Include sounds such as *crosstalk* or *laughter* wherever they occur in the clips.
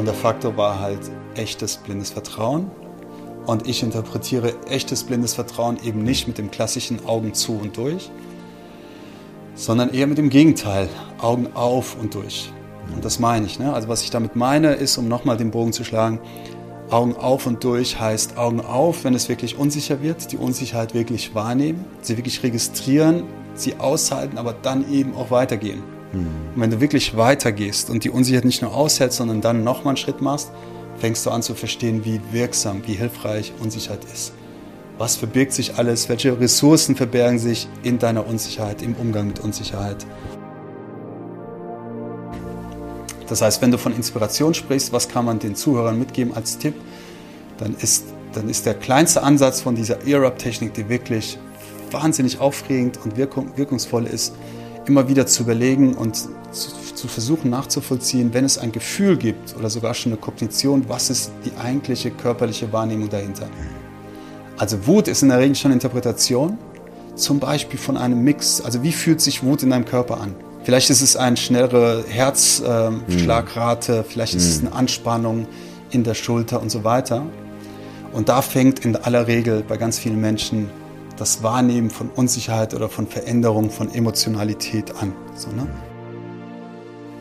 Und der Faktor war halt echtes blindes Vertrauen. Und ich interpretiere echtes blindes Vertrauen eben nicht mit dem klassischen Augen zu und durch, sondern eher mit dem Gegenteil, Augen auf und durch. Und das meine ich. Ne? Also was ich damit meine, ist, um nochmal den Bogen zu schlagen, Augen auf und durch heißt Augen auf, wenn es wirklich unsicher wird, die Unsicherheit wirklich wahrnehmen, sie wirklich registrieren, sie aushalten, aber dann eben auch weitergehen. Mhm. Und wenn du wirklich weitergehst und die Unsicherheit nicht nur aushältst, sondern dann nochmal einen Schritt machst, fängst du an zu verstehen, wie wirksam, wie hilfreich Unsicherheit ist. Was verbirgt sich alles? Welche Ressourcen verbergen sich in deiner Unsicherheit, im Umgang mit Unsicherheit? Das heißt, wenn du von Inspiration sprichst, was kann man den Zuhörern mitgeben als Tipp, dann ist, dann ist der kleinste Ansatz von dieser ERUP-Technik, die wirklich wahnsinnig aufregend und wirkung, wirkungsvoll ist, immer wieder zu überlegen und zu, zu, versuchen nachzuvollziehen, wenn es ein Gefühl gibt oder sogar schon eine Kognition, was ist die eigentliche körperliche Wahrnehmung dahinter. Also Wut ist in der Regel schon Interpretation, zum Beispiel von einem Mix. Also wie fühlt sich Wut in deinem Körper an? Vielleicht ist es eine schnellere Herzschlagrate, ähm, vielleicht ist es mhm. eine Anspannung in der Schulter und so weiter. Und da fängt in aller Regel bei ganz vielen Menschen das Wahrnehmen von Unsicherheit oder von Veränderung von Emotionalität an. So, ne?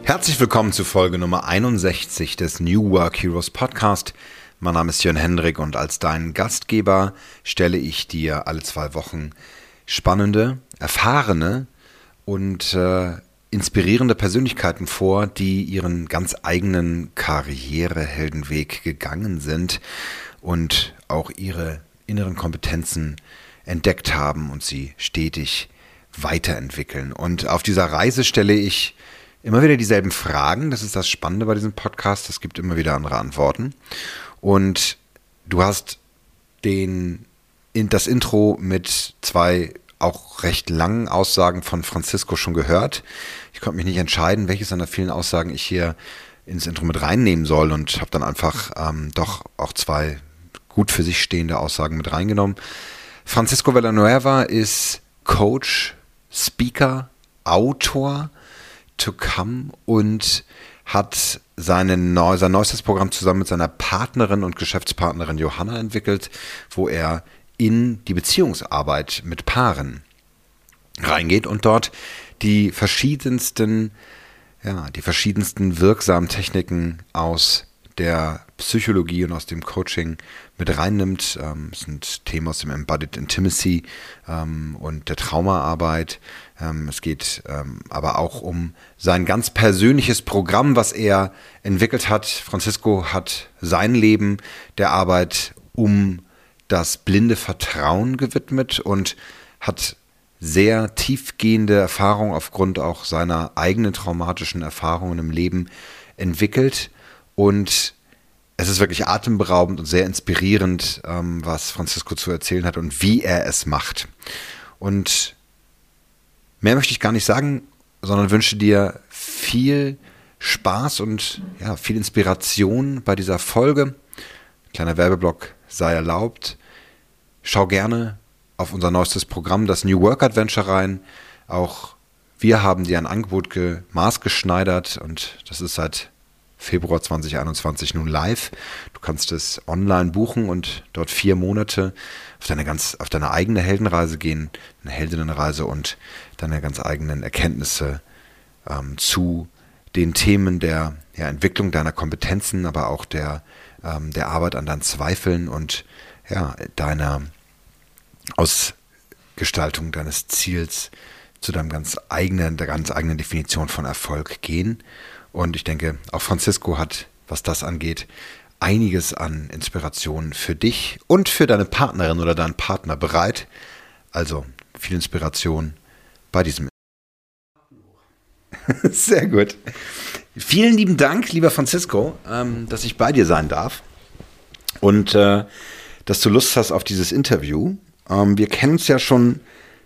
Herzlich willkommen zu Folge Nummer 61 des New Work Heroes Podcast. Mein Name ist Jörn Hendrik und als dein Gastgeber stelle ich dir alle zwei Wochen spannende, erfahrene und äh, inspirierende Persönlichkeiten vor, die ihren ganz eigenen Karriereheldenweg gegangen sind und auch ihre inneren Kompetenzen entdeckt haben und sie stetig weiterentwickeln. Und auf dieser Reise stelle ich immer wieder dieselben Fragen. Das ist das Spannende bei diesem Podcast. Es gibt immer wieder andere Antworten. Und du hast den, das Intro mit zwei auch recht langen Aussagen von Francisco schon gehört. Ich konnte mich nicht entscheiden, welches seiner vielen Aussagen ich hier ins Intro mit reinnehmen soll und habe dann einfach ähm, doch auch zwei gut für sich stehende Aussagen mit reingenommen. Francisco Villanueva ist Coach, Speaker, Autor to come und hat seine neu, sein neuestes Programm zusammen mit seiner Partnerin und Geschäftspartnerin Johanna entwickelt, wo er in die Beziehungsarbeit mit Paaren reingeht und dort die verschiedensten, ja, die verschiedensten wirksamen Techniken aus der Psychologie und aus dem Coaching mit reinnimmt. Ähm, es sind Themen aus dem Embodied Intimacy ähm, und der Traumaarbeit. Ähm, es geht ähm, aber auch um sein ganz persönliches Programm, was er entwickelt hat. Francisco hat sein Leben der Arbeit um das blinde Vertrauen gewidmet und hat sehr tiefgehende Erfahrungen aufgrund auch seiner eigenen traumatischen Erfahrungen im Leben entwickelt. Und es ist wirklich atemberaubend und sehr inspirierend, ähm, was Francisco zu erzählen hat und wie er es macht. Und mehr möchte ich gar nicht sagen, sondern wünsche dir viel Spaß und ja, viel Inspiration bei dieser Folge. Kleiner Werbeblock sei erlaubt. Schau gerne auf unser neuestes Programm, das New Work Adventure rein. Auch wir haben dir ein Angebot maßgeschneidert und das ist seit Februar 2021 nun live. Du kannst es online buchen und dort vier Monate auf deine ganz, auf deine eigene Heldenreise gehen, eine Heldinnenreise und deine ganz eigenen Erkenntnisse ähm, zu den Themen der ja, Entwicklung deiner Kompetenzen, aber auch der, ähm, der Arbeit an deinen Zweifeln und ja, deiner Ausgestaltung deines Ziels zu deinem ganz eigenen, der ganz eigenen Definition von Erfolg gehen. Und ich denke, auch Francisco hat, was das angeht, einiges an Inspiration für dich und für deine Partnerin oder deinen Partner bereit. Also viel Inspiration bei diesem. *laughs* Sehr gut. Vielen lieben Dank, lieber Francisco, ähm, dass ich bei dir sein darf. Und äh, dass du Lust hast auf dieses Interview. Ähm, wir kennen uns ja schon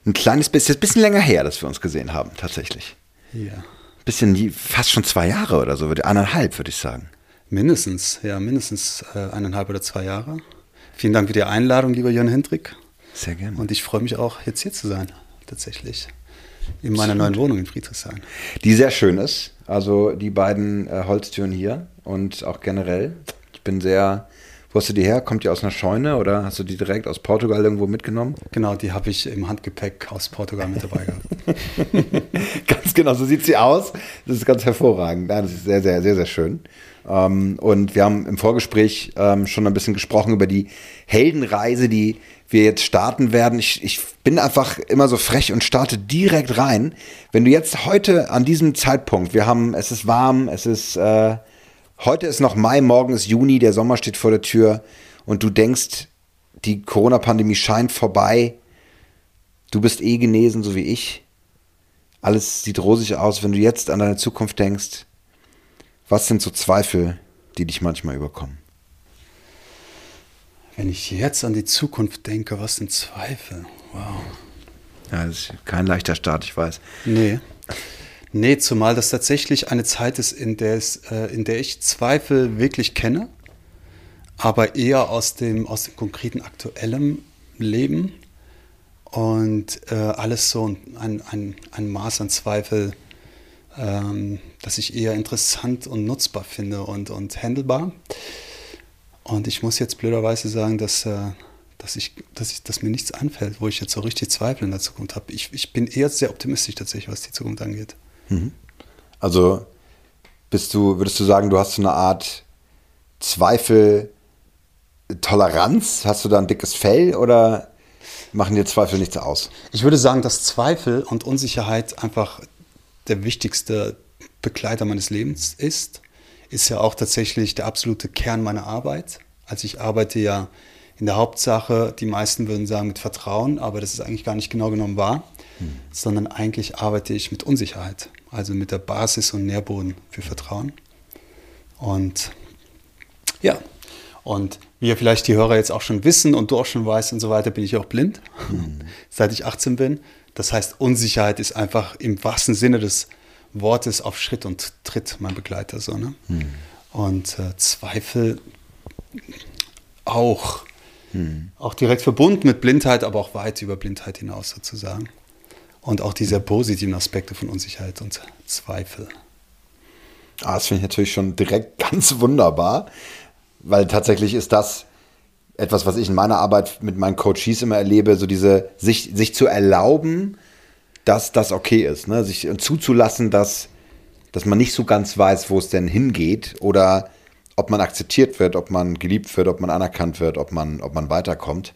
ein kleines bisschen, ein bisschen länger her, dass wir uns gesehen haben, tatsächlich. Ja. Bisschen, fast schon zwei Jahre oder so, eineinhalb, würde ich sagen. Mindestens, ja, mindestens äh, eineinhalb oder zwei Jahre. Vielen Dank für die Einladung, lieber Jörn Hendrik. Sehr gerne. Und ich freue mich auch, jetzt hier zu sein, tatsächlich. In meiner neuen Wohnung in Friedrichshain. Die sehr schön ist. Also die beiden äh, Holztüren hier und auch generell. Ich bin sehr. Wo hast du die her? Kommt die aus einer Scheune oder hast du die direkt aus Portugal irgendwo mitgenommen? Genau, die habe ich im Handgepäck aus Portugal mit dabei gehabt. *laughs* ganz genau, so sieht sie aus. Das ist ganz hervorragend. Ja, das ist sehr, sehr, sehr, sehr schön. Ähm, und wir haben im Vorgespräch ähm, schon ein bisschen gesprochen über die Heldenreise, die wir jetzt starten werden. Ich, ich bin einfach immer so frech und starte direkt rein. Wenn du jetzt heute an diesem Zeitpunkt, wir haben, es ist warm, es ist, äh, heute ist noch Mai, morgen ist Juni, der Sommer steht vor der Tür und du denkst, die Corona-Pandemie scheint vorbei, du bist eh genesen, so wie ich. Alles sieht rosig aus. Wenn du jetzt an deine Zukunft denkst, was sind so Zweifel, die dich manchmal überkommen? Wenn ich jetzt an die Zukunft denke, was sind Zweifel? Wow. Ja, das ist kein leichter Start, ich weiß. Nee. Nee, zumal das tatsächlich eine Zeit ist, in der, es, äh, in der ich Zweifel wirklich kenne, aber eher aus dem, aus dem konkreten aktuellen Leben und äh, alles so ein, ein, ein Maß an Zweifel, ähm, das ich eher interessant und nutzbar finde und, und handelbar. Und ich muss jetzt blöderweise sagen, dass, äh, dass, ich, dass, ich, dass mir nichts anfällt, wo ich jetzt so richtig Zweifel in der Zukunft habe. Ich, ich bin eher sehr optimistisch tatsächlich, was die Zukunft angeht. Also bist du, würdest du sagen, du hast so eine Art Zweifel, Toleranz? Hast du da ein dickes Fell oder machen dir Zweifel nichts aus? Ich würde sagen, dass Zweifel und Unsicherheit einfach der wichtigste Begleiter meines Lebens ist ist ja auch tatsächlich der absolute Kern meiner Arbeit. Also ich arbeite ja in der Hauptsache, die meisten würden sagen mit Vertrauen, aber das ist eigentlich gar nicht genau genommen wahr, hm. sondern eigentlich arbeite ich mit Unsicherheit, also mit der Basis und Nährboden für Vertrauen. Und ja, und wie ja vielleicht die Hörer jetzt auch schon wissen und du auch schon weißt und so weiter, bin ich auch blind, hm. *laughs* seit ich 18 bin. Das heißt, Unsicherheit ist einfach im wahrsten Sinne des Wort ist auf Schritt und Tritt mein Begleiter. So, ne? Hm. Und äh, Zweifel auch. Hm. Auch direkt verbunden mit Blindheit, aber auch weit über Blindheit hinaus sozusagen. Und auch diese positiven Aspekte von Unsicherheit und Zweifel. Ah, das finde ich natürlich schon direkt *laughs* ganz wunderbar, weil tatsächlich ist das etwas, was ich in meiner Arbeit mit meinen Coaches immer erlebe, so diese, sich, sich zu erlauben, dass das okay ist, ne? sich zuzulassen, dass, dass man nicht so ganz weiß, wo es denn hingeht oder ob man akzeptiert wird, ob man geliebt wird, ob man anerkannt wird, ob man, ob man weiterkommt.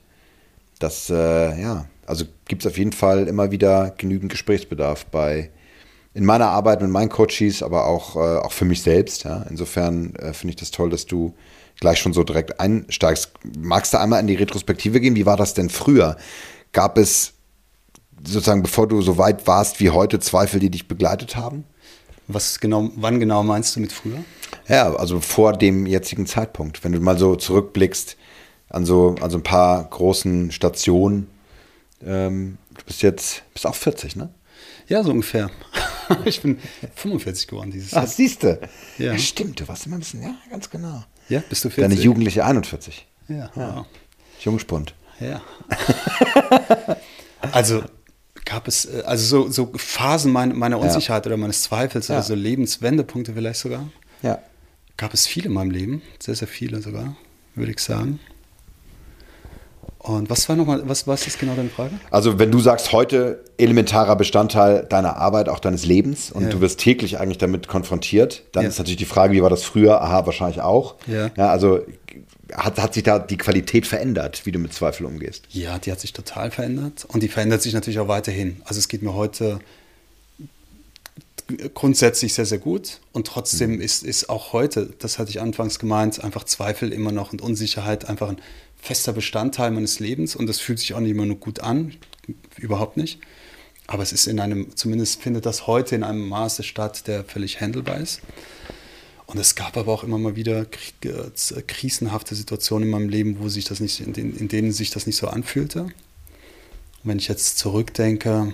Das, äh, ja, also gibt es auf jeden Fall immer wieder genügend Gesprächsbedarf bei in meiner Arbeit mit meinen Coaches, aber auch, äh, auch für mich selbst. Ja? Insofern äh, finde ich das toll, dass du gleich schon so direkt einsteigst. Magst du einmal in die Retrospektive gehen? Wie war das denn früher? Gab es sozusagen, bevor du so weit warst wie heute, Zweifel, die dich begleitet haben? Was genau, wann genau meinst du mit früher? Ja, also vor dem jetzigen Zeitpunkt. Wenn du mal so zurückblickst an so, an so ein paar großen Stationen. Ähm, du bist jetzt, bist auch 40, ne? Ja, so ungefähr. *laughs* ich bin 45 geworden dieses Jahr. Ach, siehst du. Ja. ja. stimmt, du warst immer ein bisschen, ja, ganz genau. Ja, bist du 40? Deine jugendliche 41. Ja. ja. Wow. Jungspund. Ja. *laughs* also, gab es äh, also so, so Phasen meiner, meiner Unsicherheit ja. oder meines Zweifels, ja. also Lebenswendepunkte vielleicht sogar. Ja. Gab es viele in meinem Leben, sehr, sehr viele sogar, würde ich sagen. Und was war nochmal, was, was ist genau deine Frage? Also, wenn du sagst, heute elementarer Bestandteil deiner Arbeit, auch deines Lebens und ja. du wirst täglich eigentlich damit konfrontiert, dann ja. ist natürlich die Frage, wie war das früher? Aha, wahrscheinlich auch. Ja. ja also hat, hat sich da die Qualität verändert, wie du mit Zweifel umgehst? Ja, die hat sich total verändert und die verändert sich natürlich auch weiterhin. Also es geht mir heute grundsätzlich sehr, sehr gut und trotzdem mhm. ist, ist auch heute, das hatte ich anfangs gemeint, einfach Zweifel immer noch und Unsicherheit einfach ein fester Bestandteil meines Lebens und das fühlt sich auch nicht immer nur gut an, überhaupt nicht. Aber es ist in einem, zumindest findet das heute in einem Maße statt, der völlig handelbar ist. Und es gab aber auch immer mal wieder äh, krisenhafte Situationen in meinem Leben, wo sich das nicht, in, den, in denen sich das nicht so anfühlte. Und wenn ich jetzt zurückdenke,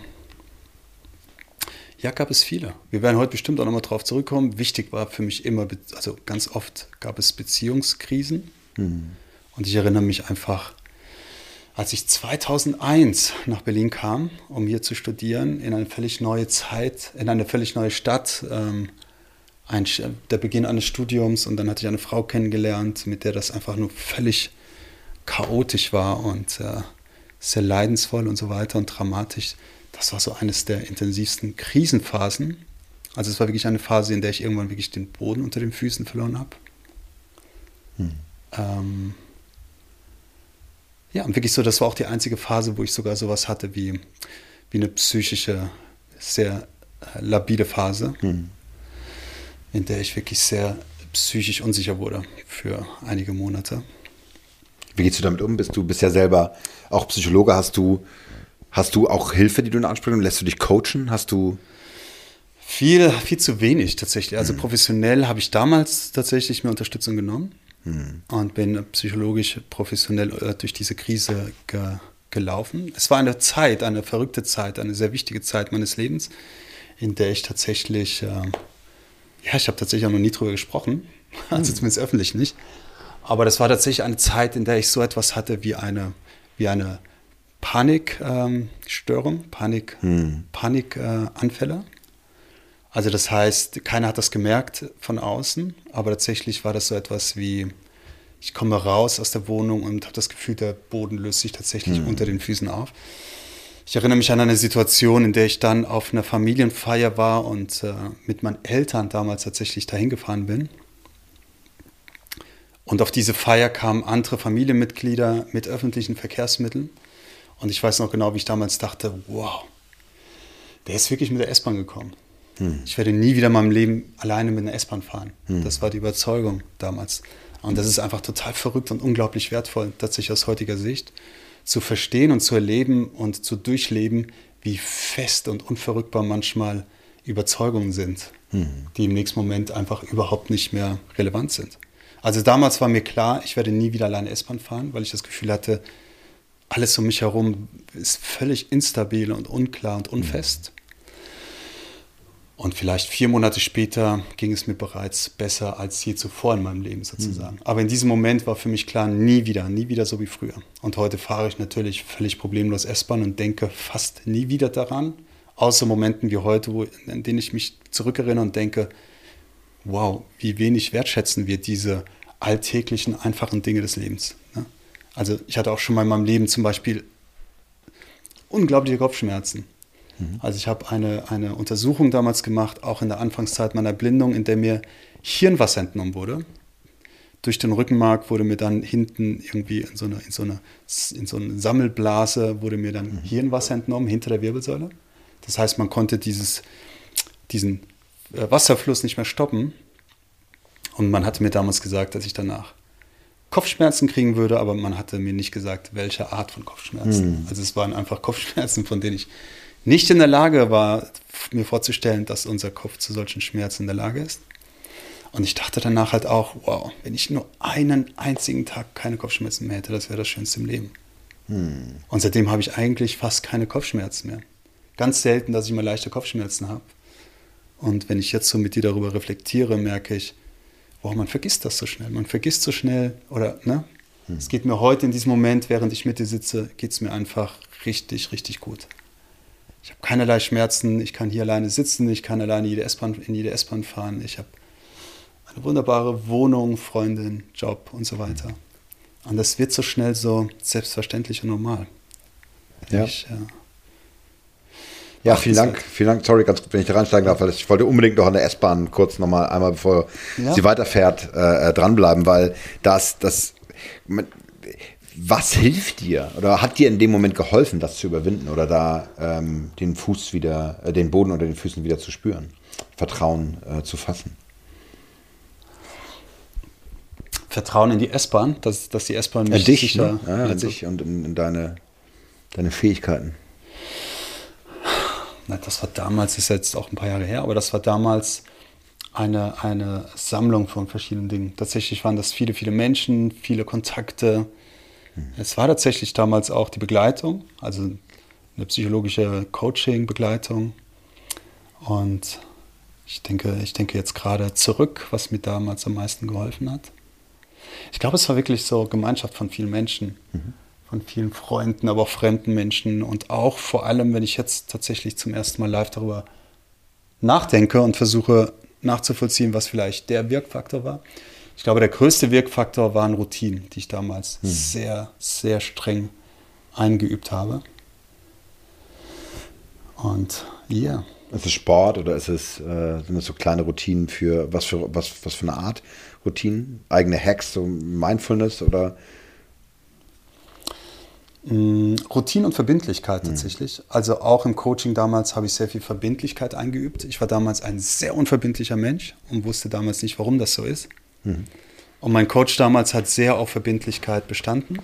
ja, gab es viele. Wir werden heute bestimmt auch nochmal drauf zurückkommen. Wichtig war für mich immer, also ganz oft gab es Beziehungskrisen. Mhm. Und ich erinnere mich einfach, als ich 2001 nach Berlin kam, um hier zu studieren, in eine völlig neue Zeit, in eine völlig neue Stadt, ähm, ein, der Beginn eines Studiums und dann hatte ich eine Frau kennengelernt, mit der das einfach nur völlig chaotisch war und äh, sehr leidensvoll und so weiter und dramatisch. Das war so eines der intensivsten Krisenphasen. Also es war wirklich eine Phase, in der ich irgendwann wirklich den Boden unter den Füßen verloren habe. Hm. Ähm, ja, und wirklich so, das war auch die einzige Phase, wo ich sogar sowas hatte wie, wie eine psychische, sehr äh, labile Phase, hm. in der ich wirklich sehr psychisch unsicher wurde für einige Monate. Wie gehst du damit um? Bist du bist ja selber auch Psychologe? Hast du, hast du auch Hilfe, die du in Anspruch nimmst? Lässt du dich coachen? Hast du viel, viel zu wenig tatsächlich. Also hm. professionell habe ich damals tatsächlich mir Unterstützung genommen hm. und bin psychologisch professionell äh, durch diese Krise ge gelaufen. Es war eine Zeit, eine verrückte Zeit, eine sehr wichtige Zeit meines Lebens, in der ich tatsächlich, äh, ja, ich habe tatsächlich auch noch nie drüber gesprochen, *laughs* also hm. zumindest öffentlich nicht. Aber das war tatsächlich eine Zeit, in der ich so etwas hatte wie eine, wie eine Panikstörung, ähm, Panik, hm. Panikanfälle. Also das heißt, keiner hat das gemerkt von außen, aber tatsächlich war das so etwas wie, ich komme raus aus der Wohnung und habe das Gefühl, der Boden löst sich tatsächlich mhm. unter den Füßen auf. Ich erinnere mich an eine Situation, in der ich dann auf einer Familienfeier war und äh, mit meinen Eltern damals tatsächlich dahin gefahren bin. Und auf diese Feier kamen andere Familienmitglieder mit öffentlichen Verkehrsmitteln. Und ich weiß noch genau, wie ich damals dachte, wow, der ist wirklich mit der S-Bahn gekommen. Hm. Ich werde nie wieder in meinem Leben alleine mit einer S-Bahn fahren. Hm. Das war die Überzeugung damals. Und das ist einfach total verrückt und unglaublich wertvoll, tatsächlich aus heutiger Sicht, zu verstehen und zu erleben und zu durchleben, wie fest und unverrückbar manchmal Überzeugungen sind, hm. die im nächsten Moment einfach überhaupt nicht mehr relevant sind. Also damals war mir klar, ich werde nie wieder alleine S-Bahn fahren, weil ich das Gefühl hatte, alles um mich herum ist völlig instabil und unklar und unfest. Und vielleicht vier Monate später ging es mir bereits besser als je zuvor in meinem Leben sozusagen. Mhm. Aber in diesem Moment war für mich klar, nie wieder, nie wieder so wie früher. Und heute fahre ich natürlich völlig problemlos S-Bahn und denke fast nie wieder daran, außer Momenten wie heute, wo, in denen ich mich zurückerinnere und denke, wow, wie wenig wertschätzen wir diese alltäglichen, einfachen Dinge des Lebens. Ne? Also ich hatte auch schon mal in meinem Leben zum Beispiel unglaubliche Kopfschmerzen. Mhm. Also ich habe eine, eine Untersuchung damals gemacht, auch in der Anfangszeit meiner Blindung, in der mir Hirnwasser entnommen wurde. Durch den Rückenmark wurde mir dann hinten irgendwie in so eine, in so eine, in so eine Sammelblase wurde mir dann mhm. Hirnwasser entnommen, hinter der Wirbelsäule. Das heißt, man konnte dieses, diesen äh, Wasserfluss nicht mehr stoppen. Und man hatte mir damals gesagt, dass ich danach Kopfschmerzen kriegen würde, aber man hatte mir nicht gesagt, welche Art von Kopfschmerzen. Mhm. Also es waren einfach Kopfschmerzen, von denen ich nicht in der Lage war, mir vorzustellen, dass unser Kopf zu solchen Schmerzen in der Lage ist. Und ich dachte danach halt auch, wow, wenn ich nur einen einzigen Tag keine Kopfschmerzen mehr hätte, das wäre das Schönste im Leben. Hm. Und seitdem habe ich eigentlich fast keine Kopfschmerzen mehr. Ganz selten, dass ich mal leichte Kopfschmerzen habe. Und wenn ich jetzt so mit dir darüber reflektiere, merke ich, wow, man vergisst das so schnell. Man vergisst so schnell, oder, ne? Hm. Es geht mir heute in diesem Moment, während ich mit dir sitze, geht es mir einfach richtig, richtig gut. Ich habe keinerlei Schmerzen, ich kann hier alleine sitzen, ich kann alleine jede in jede S-Bahn fahren, ich habe eine wunderbare Wohnung, Freundin, Job und so weiter. Und das wird so schnell so selbstverständlich und normal. Ja. Ich, ja. Ja, vielen Dank. Vielen Dank. Sorry, ganz gut, wenn ich da reinsteigen darf, weil ich wollte unbedingt noch an der S-Bahn kurz nochmal einmal, bevor ja. sie weiterfährt, äh, äh dranbleiben, weil das, das, was hilft dir oder hat dir in dem Moment geholfen, das zu überwinden oder da ähm, den Fuß wieder, äh, den Boden unter den Füßen wieder zu spüren, Vertrauen äh, zu fassen? Vertrauen in die S-Bahn, dass, dass die S-Bahn mich dich, sicher... Ne? Ja, in dich und in, in, deine, deine Fähigkeiten. Na, das war damals, ist jetzt auch ein paar Jahre her, aber das war damals eine, eine Sammlung von verschiedenen Dingen. Tatsächlich waren das viele, viele Menschen, viele Kontakte, es war tatsächlich damals auch die Begleitung, also eine psychologische Coaching-Begleitung. Und ich denke, ich denke jetzt gerade zurück, was mir damals am meisten geholfen hat. Ich glaube, es war wirklich so Gemeinschaft von vielen Menschen, mhm. von vielen Freunden, aber auch fremden Menschen und auch vor allem, wenn ich jetzt tatsächlich zum ersten Mal live darüber nachdenke und versuche nachzuvollziehen, was vielleicht der Wirkfaktor war. Ich glaube, der größte Wirkfaktor waren Routinen, die ich damals hm. sehr, sehr streng eingeübt habe. Und ja. Yeah. Ist es Sport oder ist es, äh, sind es so kleine Routinen für was für was, was für eine Art Routinen? Eigene Hacks, so Mindfulness oder? Mm, Routine und Verbindlichkeit hm. tatsächlich. Mhm. Also auch im Coaching damals habe ich sehr viel Verbindlichkeit eingeübt. Ich war damals ein sehr unverbindlicher Mensch und wusste damals nicht, warum das so ist. Mhm. Und mein Coach damals hat sehr auf Verbindlichkeit bestanden.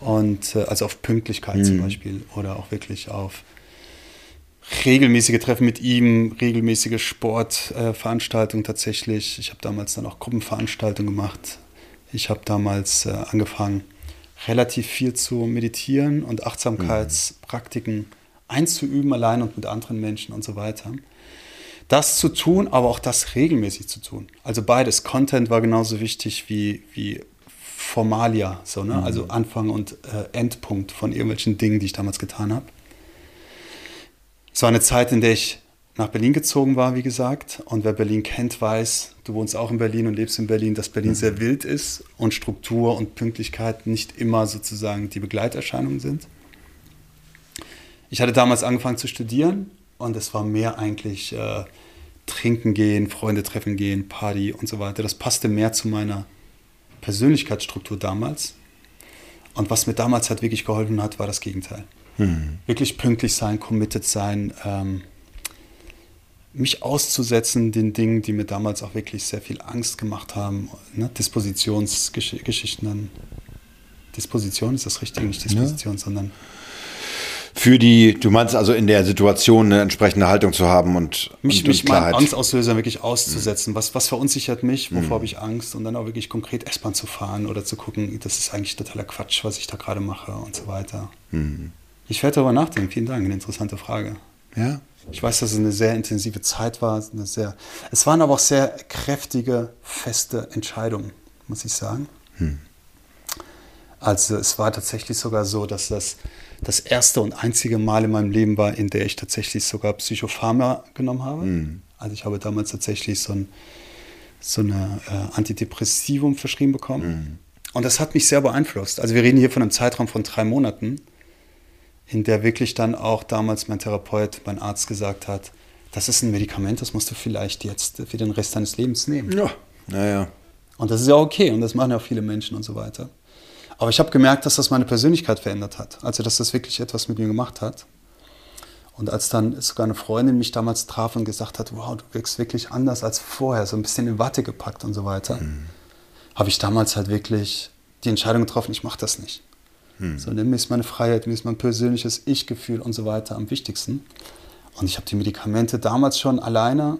Und äh, also auf Pünktlichkeit mhm. zum Beispiel oder auch wirklich auf regelmäßige Treffen mit ihm, regelmäßige Sportveranstaltungen äh, tatsächlich. Ich habe damals dann auch Gruppenveranstaltungen gemacht. Ich habe damals äh, angefangen, relativ viel zu meditieren und Achtsamkeitspraktiken mhm. einzuüben, allein und mit anderen Menschen und so weiter. Das zu tun, aber auch das regelmäßig zu tun. Also beides. Content war genauso wichtig wie, wie Formalia, so, ne? Mhm. also Anfang und äh, Endpunkt von irgendwelchen Dingen, die ich damals getan habe. Es war eine Zeit, in der ich nach Berlin gezogen war, wie gesagt. Und wer Berlin kennt, weiß, du wohnst auch in Berlin und lebst in Berlin, dass Berlin mhm. sehr wild ist und Struktur und Pünktlichkeit nicht immer sozusagen die Begleiterscheinungen sind. Ich hatte damals angefangen zu studieren und es war mehr eigentlich äh, trinken gehen, Freunde treffen gehen, Party und so weiter. Das passte mehr zu meiner Persönlichkeitsstruktur damals. Und was mir damals halt wirklich geholfen hat, war das Gegenteil. Mhm. Wirklich pünktlich sein, committed sein, ähm, mich auszusetzen den Dingen, die mir damals auch wirklich sehr viel Angst gemacht haben. Ne? Dispositionsgeschichten. Disposition ist das richtig, nicht Disposition, ja. sondern für die, du meinst also in der Situation eine entsprechende Haltung zu haben und mich, und, mich Klarheit. Angstauslöser wirklich auszusetzen. Mhm. Was, was verunsichert mich? Wovor mhm. habe ich Angst? Und dann auch wirklich konkret S-Bahn zu fahren oder zu gucken, das ist eigentlich totaler Quatsch, was ich da gerade mache und so weiter. Mhm. Ich werde darüber nachdenken. Vielen Dank, eine interessante Frage. Ja. Ich weiß, dass es eine sehr intensive Zeit war. Eine sehr, es waren aber auch sehr kräftige, feste Entscheidungen, muss ich sagen. Hm. Also es war tatsächlich sogar so, dass das das erste und einzige Mal in meinem Leben war, in der ich tatsächlich sogar Psychopharma genommen habe. Hm. Also ich habe damals tatsächlich so ein so eine äh, Antidepressivum verschrieben bekommen. Hm. Und das hat mich sehr beeinflusst. Also wir reden hier von einem Zeitraum von drei Monaten in der wirklich dann auch damals mein Therapeut, mein Arzt gesagt hat, das ist ein Medikament, das musst du vielleicht jetzt für den Rest deines Lebens nehmen. Ja, naja. Und das ist ja okay und das machen ja auch viele Menschen und so weiter. Aber ich habe gemerkt, dass das meine Persönlichkeit verändert hat. Also, dass das wirklich etwas mit mir gemacht hat. Und als dann sogar eine Freundin mich damals traf und gesagt hat, wow, du wirkst wirklich anders als vorher, so ein bisschen in Watte gepackt und so weiter, mhm. habe ich damals halt wirklich die Entscheidung getroffen, ich mache das nicht. Hm. Sondern mir ist meine Freiheit, mir ist mein persönliches Ich-Gefühl und so weiter am wichtigsten. Und ich habe die Medikamente damals schon alleine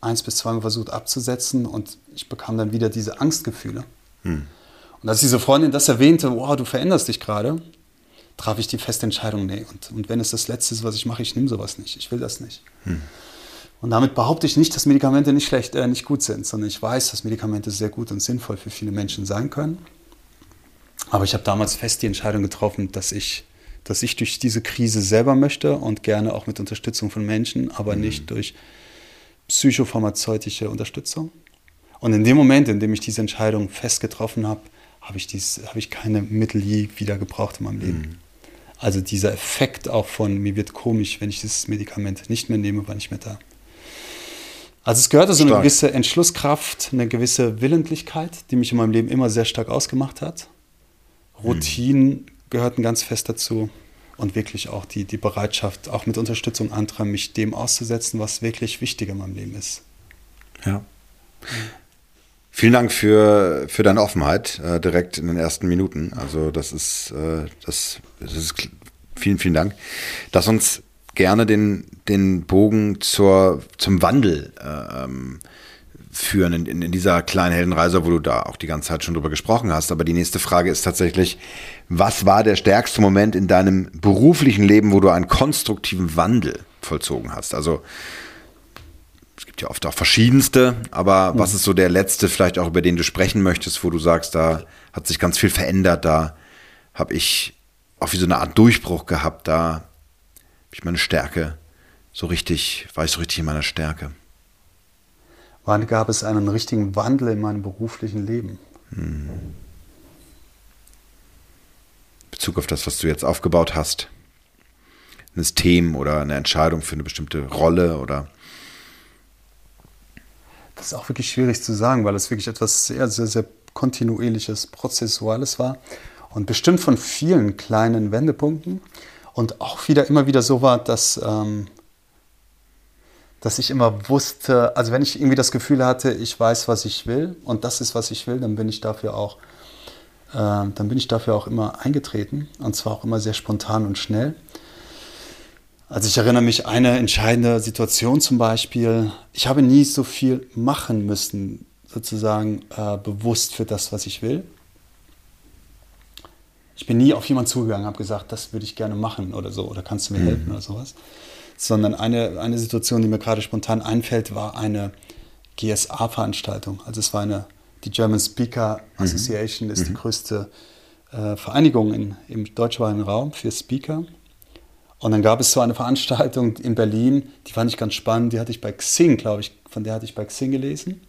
eins bis zweimal versucht abzusetzen und ich bekam dann wieder diese Angstgefühle. Hm. Und als diese Freundin das erwähnte, wow, du veränderst dich gerade, traf ich die feste Entscheidung, nee, und, und wenn es das Letzte ist, was ich mache, ich nehme sowas nicht, ich will das nicht. Hm. Und damit behaupte ich nicht, dass Medikamente nicht schlecht, äh, nicht gut sind, sondern ich weiß, dass Medikamente sehr gut und sinnvoll für viele Menschen sein können. Aber ich habe damals fest die Entscheidung getroffen, dass ich, dass ich durch diese Krise selber möchte und gerne auch mit Unterstützung von Menschen, aber mhm. nicht durch psychopharmazeutische Unterstützung. Und in dem Moment, in dem ich diese Entscheidung fest getroffen habe, habe ich, hab ich keine Mittel je wieder gebraucht in meinem Leben. Mhm. Also dieser Effekt auch von, mir wird komisch, wenn ich dieses Medikament nicht mehr nehme, war nicht mehr da. Also es gehört also eine gewisse Entschlusskraft, eine gewisse Willentlichkeit, die mich in meinem Leben immer sehr stark ausgemacht hat. Routinen gehörten ganz fest dazu und wirklich auch die, die Bereitschaft, auch mit Unterstützung anderer, mich dem auszusetzen, was wirklich wichtig in meinem Leben ist. Ja. Vielen Dank für, für deine Offenheit äh, direkt in den ersten Minuten. Also das ist, äh, das, das ist vielen, vielen Dank. Lass uns gerne den, den Bogen zur, zum Wandel äh, ähm, führen in, in, in dieser kleinen Heldenreise, wo du da auch die ganze Zeit schon drüber gesprochen hast. Aber die nächste Frage ist tatsächlich, was war der stärkste Moment in deinem beruflichen Leben, wo du einen konstruktiven Wandel vollzogen hast? Also es gibt ja oft auch verschiedenste, aber mhm. was ist so der letzte, vielleicht auch über den du sprechen möchtest, wo du sagst, da hat sich ganz viel verändert, da habe ich auch wie so eine Art Durchbruch gehabt, da habe ich meine Stärke so richtig, war ich so richtig in meiner Stärke. wann gab es einen richtigen Wandel in meinem beruflichen Leben. Hm. Bezug auf das, was du jetzt aufgebaut hast? Ein System oder eine Entscheidung für eine bestimmte Rolle oder? Das ist auch wirklich schwierig zu sagen, weil es wirklich etwas sehr, sehr, sehr kontinuierliches, prozessuales war und bestimmt von vielen kleinen Wendepunkten und auch wieder immer wieder so war, dass, ähm, dass ich immer wusste, also wenn ich irgendwie das Gefühl hatte, ich weiß, was ich will und das ist, was ich will, dann bin ich dafür auch, äh, dann bin ich dafür auch immer eingetreten und zwar auch immer sehr spontan und schnell. Also ich erinnere mich an eine entscheidende Situation zum Beispiel. Ich habe nie so viel machen müssen, sozusagen äh, bewusst für das, was ich will. Ich bin nie auf jemanden zugegangen, habe gesagt, das würde ich gerne machen oder so, oder kannst du mir mhm. helfen oder sowas. Sondern eine, eine Situation, die mir gerade spontan einfällt, war eine GSA-Veranstaltung. Also es war eine, die German Speaker mhm. Association mhm. ist die mhm. größte äh, Vereinigung in, im deutschsprachigen Raum für Speaker. Und dann gab es so eine Veranstaltung in Berlin, die fand ich ganz spannend, die hatte ich bei Xing, glaube ich, von der hatte ich bei Xing gelesen.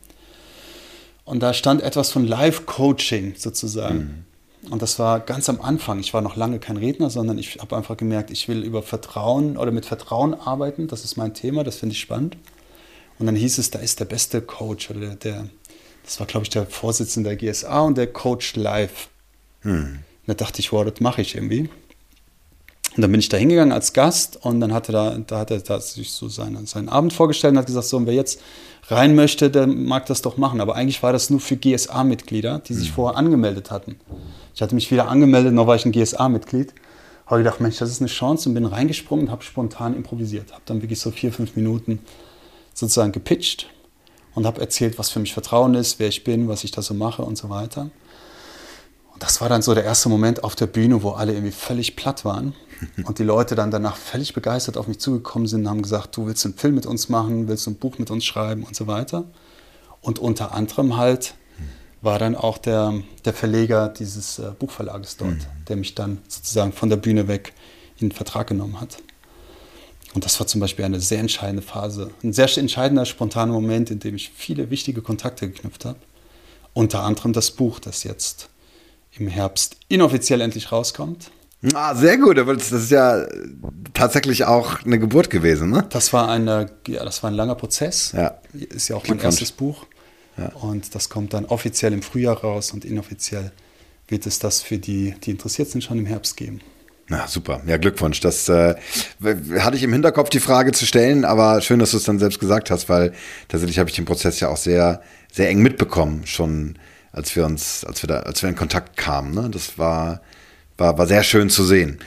Und da stand etwas von Live-Coaching sozusagen. Mhm. Und das war ganz am Anfang. Ich war noch lange kein Redner, sondern ich habe einfach gemerkt, ich will über Vertrauen oder mit Vertrauen arbeiten. Das ist mein Thema, das finde ich spannend. Und dann hieß es, da ist der beste Coach oder der, der das war glaube ich der Vorsitzende der GSA und der Coach live. Hm. Da dachte ich, wow, das mache ich irgendwie. Und dann bin ich da hingegangen als Gast und dann hatte da, da hat er sich so seinen, seinen Abend vorgestellt und hat gesagt, so, und wer jetzt rein möchte, der mag das doch machen. Aber eigentlich war das nur für GSA-Mitglieder, die sich mhm. vorher angemeldet hatten. Ich hatte mich wieder angemeldet, noch war ich ein GSA-Mitglied. Habe gedacht, Mensch, das ist eine Chance und bin reingesprungen und habe spontan improvisiert. Habe dann wirklich so vier, fünf Minuten sozusagen gepitcht und habe erzählt, was für mich Vertrauen ist, wer ich bin, was ich da so mache und so weiter. Und das war dann so der erste Moment auf der Bühne, wo alle irgendwie völlig platt waren *laughs* und die Leute dann danach völlig begeistert auf mich zugekommen sind und haben gesagt, du willst einen Film mit uns machen, willst ein Buch mit uns schreiben und so weiter. Und unter anderem halt war dann auch der, der Verleger dieses äh, Buchverlages dort, mhm. der mich dann sozusagen von der Bühne weg in den Vertrag genommen hat. Und das war zum Beispiel eine sehr entscheidende Phase, ein sehr entscheidender, spontaner Moment, in dem ich viele wichtige Kontakte geknüpft habe. Unter anderem das Buch, das jetzt im Herbst inoffiziell endlich rauskommt. Ah, sehr gut. Das ist ja tatsächlich auch eine Geburt gewesen, ne? Das war, eine, ja, das war ein langer Prozess. Ja. Ist ja auch mein erstes Buch. Ja. Und das kommt dann offiziell im Frühjahr raus und inoffiziell wird es das für die, die interessiert sind, schon im Herbst geben. Na, super. Ja, Glückwunsch. Das äh, hatte ich im Hinterkopf, die Frage zu stellen, aber schön, dass du es dann selbst gesagt hast, weil tatsächlich habe ich den Prozess ja auch sehr, sehr eng mitbekommen, schon als wir uns, als wir da, als wir in Kontakt kamen. Ne? Das war, war, war sehr schön zu sehen.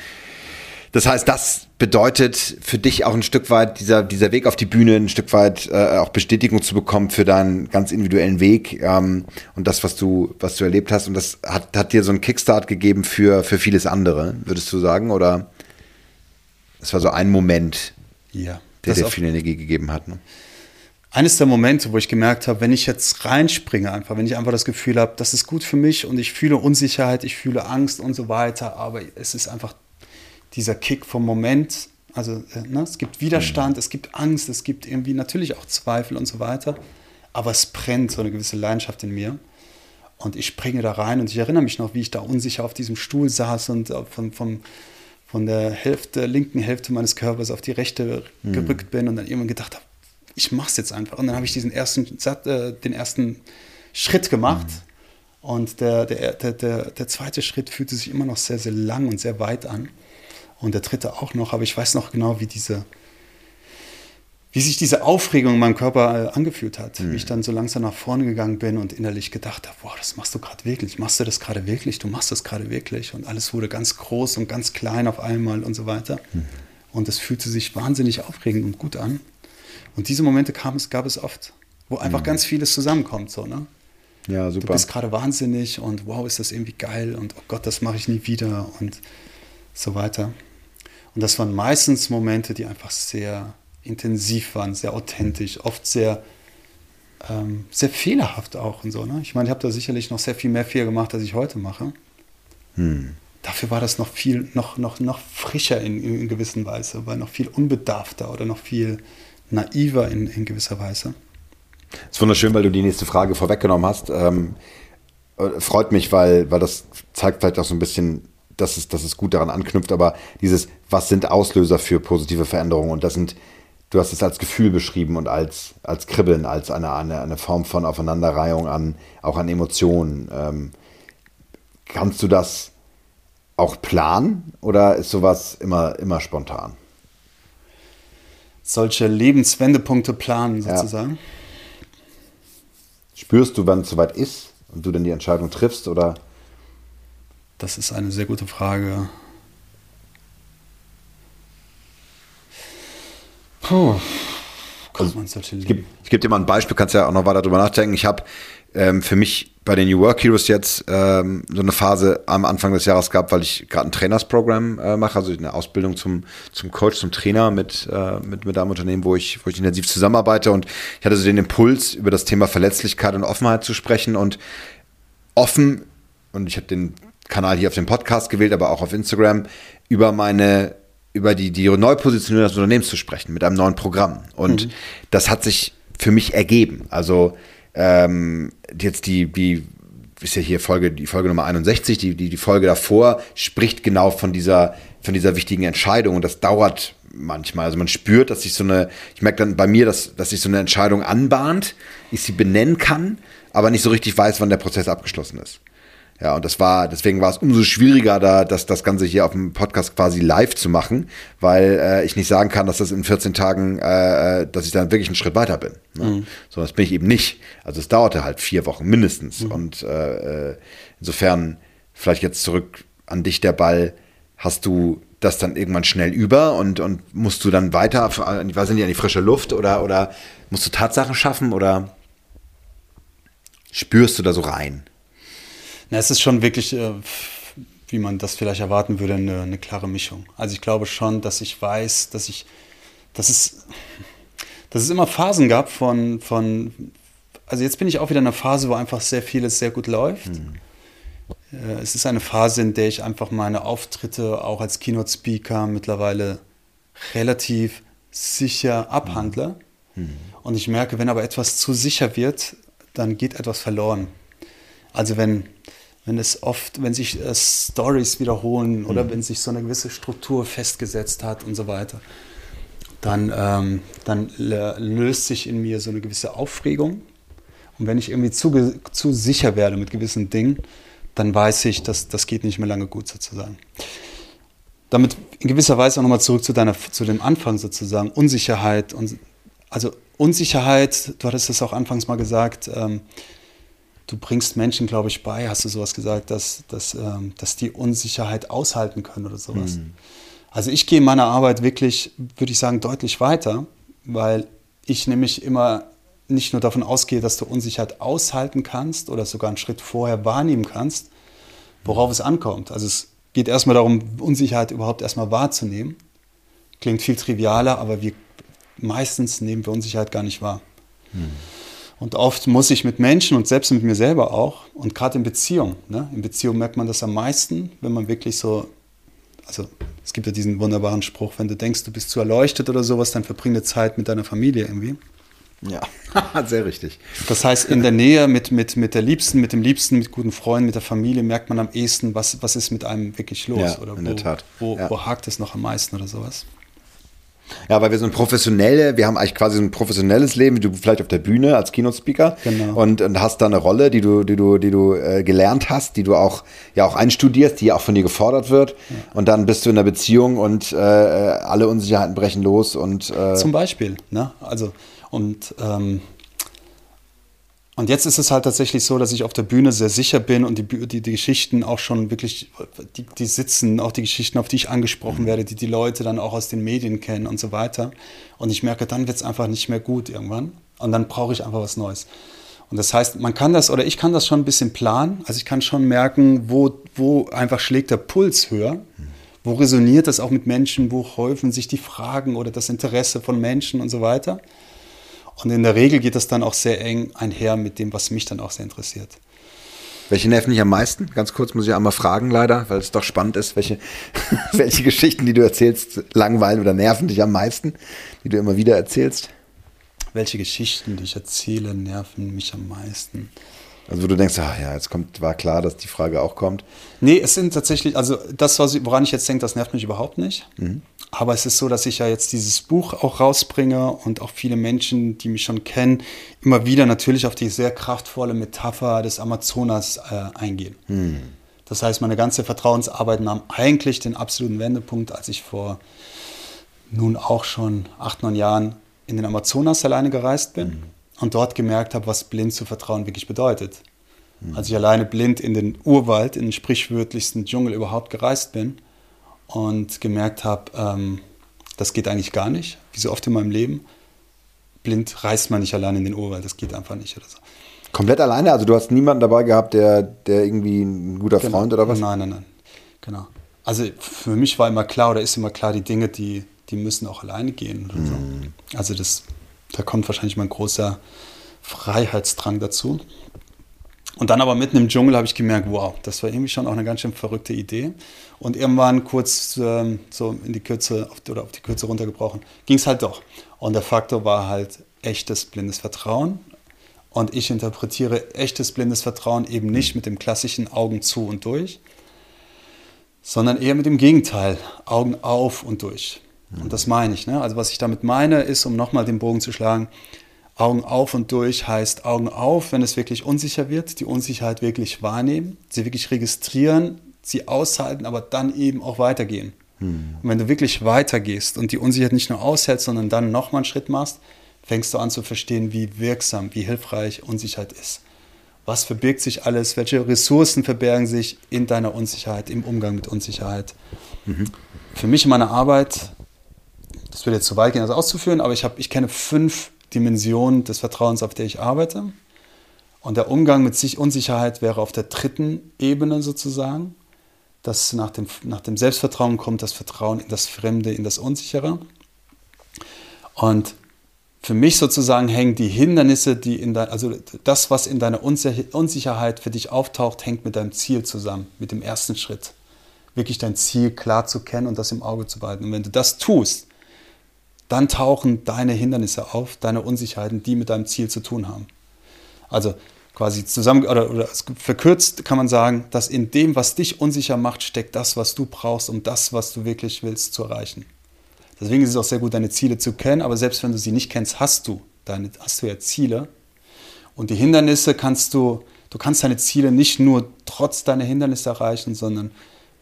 Das heißt, das bedeutet für dich auch ein Stück weit dieser, dieser Weg auf die Bühne, ein Stück weit äh, auch Bestätigung zu bekommen für deinen ganz individuellen Weg ähm, und das, was du, was du erlebt hast. Und das hat, hat dir so einen Kickstart gegeben für, für vieles andere, würdest du sagen? Oder es war so ein Moment, ja, der dir viel Energie gegeben hat. Ne? Eines der Momente, wo ich gemerkt habe, wenn ich jetzt reinspringe, einfach, wenn ich einfach das Gefühl habe, das ist gut für mich und ich fühle Unsicherheit, ich fühle Angst und so weiter, aber es ist einfach dieser Kick vom Moment. Also äh, ne, es gibt Widerstand, mhm. es gibt Angst, es gibt irgendwie natürlich auch Zweifel und so weiter. Aber es brennt so eine gewisse Leidenschaft in mir. Und ich springe da rein und ich erinnere mich noch, wie ich da unsicher auf diesem Stuhl saß und äh, von, von, von der Hälfte, linken Hälfte meines Körpers auf die rechte mhm. gerückt bin und dann irgendwann gedacht habe, ich mach's jetzt einfach. Und dann habe ich diesen ersten, äh, den ersten Schritt gemacht. Mhm. Und der, der, der, der, der zweite Schritt fühlte sich immer noch sehr, sehr lang und sehr weit an und der dritte auch noch, aber ich weiß noch genau, wie diese, wie sich diese Aufregung in meinem Körper äh, angefühlt hat, mhm. wie ich dann so langsam nach vorne gegangen bin und innerlich gedacht habe, wow, das machst du gerade wirklich, machst du das gerade wirklich, du machst das gerade wirklich und alles wurde ganz groß und ganz klein auf einmal und so weiter. Mhm. Und es fühlte sich wahnsinnig aufregend und gut an. Und diese Momente kam es, gab es oft, wo einfach mhm. ganz vieles zusammenkommt, so, ne? Ja, super. Du bist gerade wahnsinnig und wow, ist das irgendwie geil und oh Gott, das mache ich nie wieder und so weiter. Und das waren meistens Momente, die einfach sehr intensiv waren, sehr authentisch, oft sehr, ähm, sehr fehlerhaft auch und so. Ne? Ich meine, ich habe da sicherlich noch sehr viel mehr Fehler gemacht, als ich heute mache. Hm. Dafür war das noch viel, noch, noch, noch frischer in, in gewisser Weise, war noch viel unbedarfter oder noch viel naiver in, in gewisser Weise. Es ist wunderschön, weil du die nächste Frage vorweggenommen hast. Ähm, äh, freut mich, weil, weil das zeigt vielleicht auch so ein bisschen, dass es, dass es gut daran anknüpft, aber dieses, was sind Auslöser für positive Veränderungen? Und das sind, du hast es als Gefühl beschrieben und als, als Kribbeln, als eine, eine, eine Form von Aufeinanderreihung an, auch an Emotionen. Ähm, kannst du das auch planen oder ist sowas immer, immer spontan? Solche Lebenswendepunkte planen sozusagen. Ja. Spürst du, wann es soweit ist und du dann die Entscheidung triffst oder? Das ist eine sehr gute Frage. Puh. Also, ich gebe geb dir mal ein Beispiel, kannst ja auch noch weiter drüber nachdenken. Ich habe ähm, für mich bei den New Work Heroes jetzt ähm, so eine Phase am Anfang des Jahres gehabt, weil ich gerade ein Trainersprogramm äh, mache, also eine Ausbildung zum, zum Coach, zum Trainer mit, äh, mit, mit einem Unternehmen, wo ich, wo ich intensiv zusammenarbeite. Und ich hatte so den Impuls, über das Thema Verletzlichkeit und Offenheit zu sprechen und offen, und ich habe den Kanal hier auf dem Podcast gewählt, aber auch auf Instagram, über meine über die, die Neupositionierung des Unternehmens zu sprechen mit einem neuen Programm. Und mhm. das hat sich für mich ergeben. Also ähm, jetzt die, die ist ja hier Folge, die Folge Nummer 61, die, die, die Folge davor spricht genau von dieser, von dieser wichtigen Entscheidung und das dauert manchmal. Also man spürt, dass sich so eine, ich merke dann bei mir, dass, dass sich so eine Entscheidung anbahnt, ich sie benennen kann, aber nicht so richtig weiß, wann der Prozess abgeschlossen ist. Ja, und das war, deswegen war es umso schwieriger, da das, das Ganze hier auf dem Podcast quasi live zu machen, weil äh, ich nicht sagen kann, dass das in 14 Tagen, äh, äh, dass ich dann wirklich einen Schritt weiter bin. Ne? Mhm. So, das bin ich eben nicht. Also es dauerte halt vier Wochen mindestens. Mhm. Und äh, äh, insofern, vielleicht jetzt zurück an dich der Ball, hast du das dann irgendwann schnell über und, und musst du dann weiter, ich weiß nicht, an die frische Luft oder, oder musst du Tatsachen schaffen oder spürst du da so rein? Na, es ist schon wirklich, äh, wie man das vielleicht erwarten würde, eine, eine, klare Mischung. Also ich glaube schon, dass ich weiß, dass ich, dass es, dass es immer Phasen gab von, von, also jetzt bin ich auch wieder in einer Phase, wo einfach sehr vieles sehr gut läuft. Mhm. Es ist eine Phase, in der ich einfach meine Auftritte auch als Keynote-Speaker mittlerweile relativ sicher abhandle. Mhm. Und ich merke, wenn aber etwas zu sicher wird, dann geht etwas verloren. Also wenn, wenn es oft, wenn sich äh, Stories wiederholen mhm. oder wenn sich so eine gewisse Struktur festgesetzt hat und so weiter, dann, ähm, dann löst sich in mir so eine gewisse Aufregung. Und wenn ich irgendwie zu, zu sicher werde mit gewissen Dingen, dann weiß ich, dass das geht nicht mehr lange gut sozusagen. Damit in gewisser Weise auch nochmal zurück zu, deiner, zu dem Anfang sozusagen, Unsicherheit. Und, also Unsicherheit, du hattest es auch anfangs mal gesagt, ähm, du bringst Menschen, glaube ich, bei, hast du sowas gesagt, dass, dass, ähm, dass die Unsicherheit aushalten können oder sowas. Mhm. Also ich gehe in meiner Arbeit wirklich, würde ich sagen, deutlich weiter, weil ich nämlich immer nicht nur davon ausgehe, dass du Unsicherheit aushalten kannst oder sogar einen Schritt vorher wahrnehmen kannst, worauf es ankommt. Also es geht erstmal darum, Unsicherheit überhaupt erstmal wahrzunehmen. Klingt viel trivialer, aber wir meistens nehmen wir Unsicherheit gar nicht wahr. Mhm. Und oft muss ich mit Menschen und selbst mit mir selber auch, und gerade in Beziehung, ne? in Beziehung merkt man das am meisten, wenn man wirklich so, also es gibt ja diesen wunderbaren Spruch, wenn du denkst, du bist zu erleuchtet oder sowas, dann verbringe Zeit mit deiner Familie irgendwie. Ja, *laughs* sehr richtig. Das heißt, in der Nähe mit, mit, mit der Liebsten, mit dem Liebsten, mit guten Freunden, mit der Familie merkt man am ehesten, was, was ist mit einem wirklich los. Ja, oder in wo, der Tat. Wo, ja. wo hakt es noch am meisten oder sowas. Ja, weil wir so ein professionelle, wir haben eigentlich quasi so ein professionelles Leben, wie du vielleicht auf der Bühne als Keynote-Speaker genau. und, und hast da eine Rolle, die du, die du, die du äh, gelernt hast, die du auch ja auch einstudierst, die auch von dir gefordert wird. Ja. Und dann bist du in einer Beziehung und äh, alle Unsicherheiten brechen los und äh zum Beispiel, ne? Also und ähm, und jetzt ist es halt tatsächlich so, dass ich auf der Bühne sehr sicher bin und die, die, die Geschichten auch schon wirklich, die, die, sitzen, auch die Geschichten, auf die ich angesprochen mhm. werde, die die Leute dann auch aus den Medien kennen und so weiter. Und ich merke, dann wird es einfach nicht mehr gut irgendwann. Und dann brauche ich einfach was Neues. Und das heißt, man kann das, oder ich kann das schon ein bisschen planen. Also ich kann schon merken, wo, wo einfach schlägt der Puls höher. Wo resoniert das auch mit Menschen? Wo häufen sich die Fragen oder das Interesse von Menschen und so weiter? Und in der Regel geht das dann auch sehr eng einher mit dem, was mich dann auch sehr interessiert. Welche nerven dich am meisten? Ganz kurz muss ich einmal fragen, leider, weil es doch spannend ist. Welche, *laughs* welche Geschichten, die du erzählst, langweilen oder nerven dich am meisten, die du immer wieder erzählst? welche Geschichten, die ich erzähle, nerven mich am meisten. Also wo du denkst, ach ja, jetzt kommt, war klar, dass die Frage auch kommt. Nee, es sind tatsächlich, also das, woran ich jetzt denke, das nervt mich überhaupt nicht. Mhm. Aber es ist so, dass ich ja jetzt dieses Buch auch rausbringe und auch viele Menschen, die mich schon kennen, immer wieder natürlich auf die sehr kraftvolle Metapher des Amazonas äh, eingehen. Mhm. Das heißt, meine ganze Vertrauensarbeit nahm eigentlich den absoluten Wendepunkt, als ich vor nun auch schon acht, neun Jahren in den Amazonas alleine gereist bin. Mhm und dort gemerkt habe, was blind zu vertrauen wirklich bedeutet. Mhm. Als ich alleine blind in den Urwald, in den sprichwörtlichsten Dschungel überhaupt gereist bin und gemerkt habe, ähm, das geht eigentlich gar nicht, wie so oft in meinem Leben. Blind reist man nicht alleine in den Urwald, das geht einfach nicht oder so. Komplett alleine? Also du hast niemanden dabei gehabt, der, der irgendwie ein guter genau. Freund oder was? Nein, nein, nein. Genau. Also für mich war immer klar oder ist immer klar, die Dinge, die, die müssen auch alleine gehen. Mhm. So. Also das da kommt wahrscheinlich mein großer Freiheitsdrang dazu. Und dann aber mitten im Dschungel habe ich gemerkt, wow, das war irgendwie schon auch eine ganz schön verrückte Idee. Und irgendwann kurz ähm, so in die Kürze auf, oder auf die Kürze runtergebrochen, ging es halt doch. Und der Faktor war halt echtes blindes Vertrauen. Und ich interpretiere echtes blindes Vertrauen eben nicht mit dem klassischen Augen zu und durch, sondern eher mit dem Gegenteil, Augen auf und durch. Und das meine ich. Ne? Also was ich damit meine, ist, um nochmal den Bogen zu schlagen, Augen auf und durch heißt Augen auf, wenn es wirklich unsicher wird, die Unsicherheit wirklich wahrnehmen, sie wirklich registrieren, sie aushalten, aber dann eben auch weitergehen. Hm. Und wenn du wirklich weitergehst und die Unsicherheit nicht nur aushältst, sondern dann nochmal einen Schritt machst, fängst du an zu verstehen, wie wirksam, wie hilfreich Unsicherheit ist. Was verbirgt sich alles? Welche Ressourcen verbergen sich in deiner Unsicherheit, im Umgang mit Unsicherheit? Mhm. Für mich in meiner Arbeit das würde jetzt zu weit gehen, das auszuführen, aber ich, hab, ich kenne fünf Dimensionen des Vertrauens, auf der ich arbeite. Und der Umgang mit sich Unsicherheit wäre auf der dritten Ebene sozusagen. Dass nach dem, nach dem Selbstvertrauen kommt das Vertrauen in das Fremde, in das Unsichere. Und für mich sozusagen hängen die Hindernisse, die in dein, also das, was in deiner Unsicherheit für dich auftaucht, hängt mit deinem Ziel zusammen, mit dem ersten Schritt. Wirklich dein Ziel klar zu kennen und das im Auge zu behalten. Und wenn du das tust, dann tauchen deine Hindernisse auf, deine Unsicherheiten, die mit deinem Ziel zu tun haben. Also quasi zusammen oder, oder verkürzt kann man sagen, dass in dem, was dich unsicher macht, steckt das, was du brauchst, um das, was du wirklich willst, zu erreichen. Deswegen ist es auch sehr gut, deine Ziele zu kennen, aber selbst wenn du sie nicht kennst, hast du deine, hast du ja Ziele. Und die Hindernisse kannst du, du kannst deine Ziele nicht nur trotz deiner Hindernisse erreichen, sondern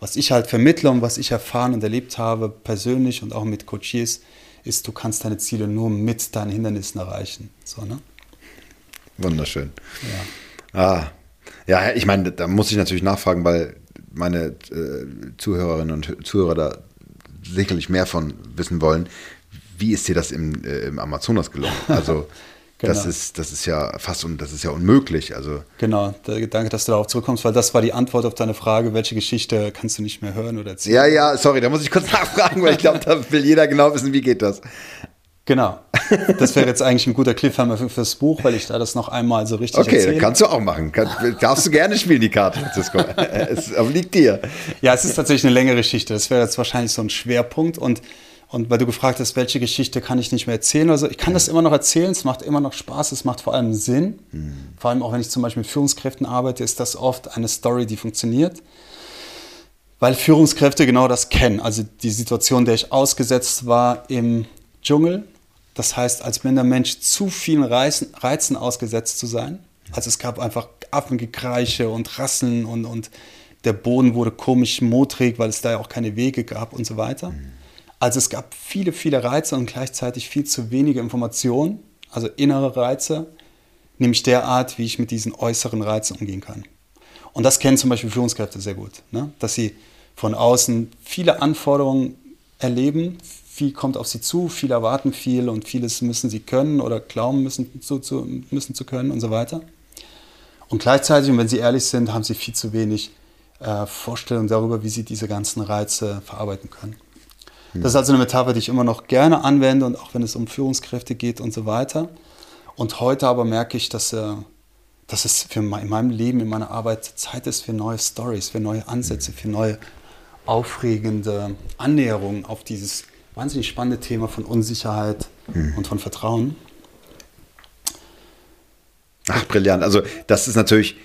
was ich halt vermittle und was ich erfahren und erlebt habe, persönlich und auch mit Coaches, ist, du kannst deine Ziele nur mit deinen Hindernissen erreichen. So, ne? Wunderschön. Ja. Ah, ja, ich meine, da muss ich natürlich nachfragen, weil meine äh, Zuhörerinnen und Zuhörer da sicherlich mehr von wissen wollen. Wie ist dir das im, äh, im Amazonas gelungen? *laughs* Also Genau. Das, ist, das ist ja fast un, das ist ja unmöglich. Also. Genau, danke, dass du darauf zurückkommst, weil das war die Antwort auf deine Frage, welche Geschichte kannst du nicht mehr hören oder erzählen? Ja, ja, sorry, da muss ich kurz *laughs* nachfragen, weil ich glaube, da will jeder genau wissen, wie geht das. Genau. Das wäre jetzt eigentlich ein guter Cliffhanger für, fürs Buch, weil ich da das noch einmal so richtig okay, erzähle. Okay, kannst du auch machen. Kann, darfst du gerne spielen, die Karte, Francisco. *laughs* es obliegt dir. Ja, es ist tatsächlich eine längere Geschichte. Das wäre jetzt wahrscheinlich so ein Schwerpunkt und und weil du gefragt hast, welche Geschichte kann ich nicht mehr erzählen Also ich kann das immer noch erzählen, es macht immer noch Spaß, es macht vor allem Sinn. Mhm. Vor allem auch wenn ich zum Beispiel mit Führungskräften arbeite, ist das oft eine Story, die funktioniert. Weil Führungskräfte genau das kennen. Also die Situation, der ich ausgesetzt war im Dschungel. Das heißt, als blinder Mensch zu vielen Reizen, Reizen ausgesetzt zu sein. Also es gab einfach Affengekreiche und Rasseln und, und der Boden wurde komisch modrig, weil es da ja auch keine Wege gab und so weiter. Also es gab viele, viele Reize und gleichzeitig viel zu wenige Informationen, also innere Reize, nämlich der Art, wie ich mit diesen äußeren Reizen umgehen kann. Und das kennen zum Beispiel Führungskräfte sehr gut, ne? dass sie von außen viele Anforderungen erleben, viel kommt auf sie zu, viel erwarten viel und vieles müssen sie können oder glauben müssen zu, zu, müssen zu können und so weiter. Und gleichzeitig, und wenn sie ehrlich sind, haben sie viel zu wenig äh, Vorstellung darüber, wie sie diese ganzen Reize verarbeiten können. Das ist also eine Metapher, die ich immer noch gerne anwende und auch wenn es um Führungskräfte geht und so weiter. Und heute aber merke ich, dass, äh, dass es für mein, in meinem Leben, in meiner Arbeit Zeit ist für neue Stories, für neue Ansätze, für neue aufregende Annäherungen auf dieses wahnsinnig spannende Thema von Unsicherheit hm. und von Vertrauen. Ach, brillant. Also das ist natürlich,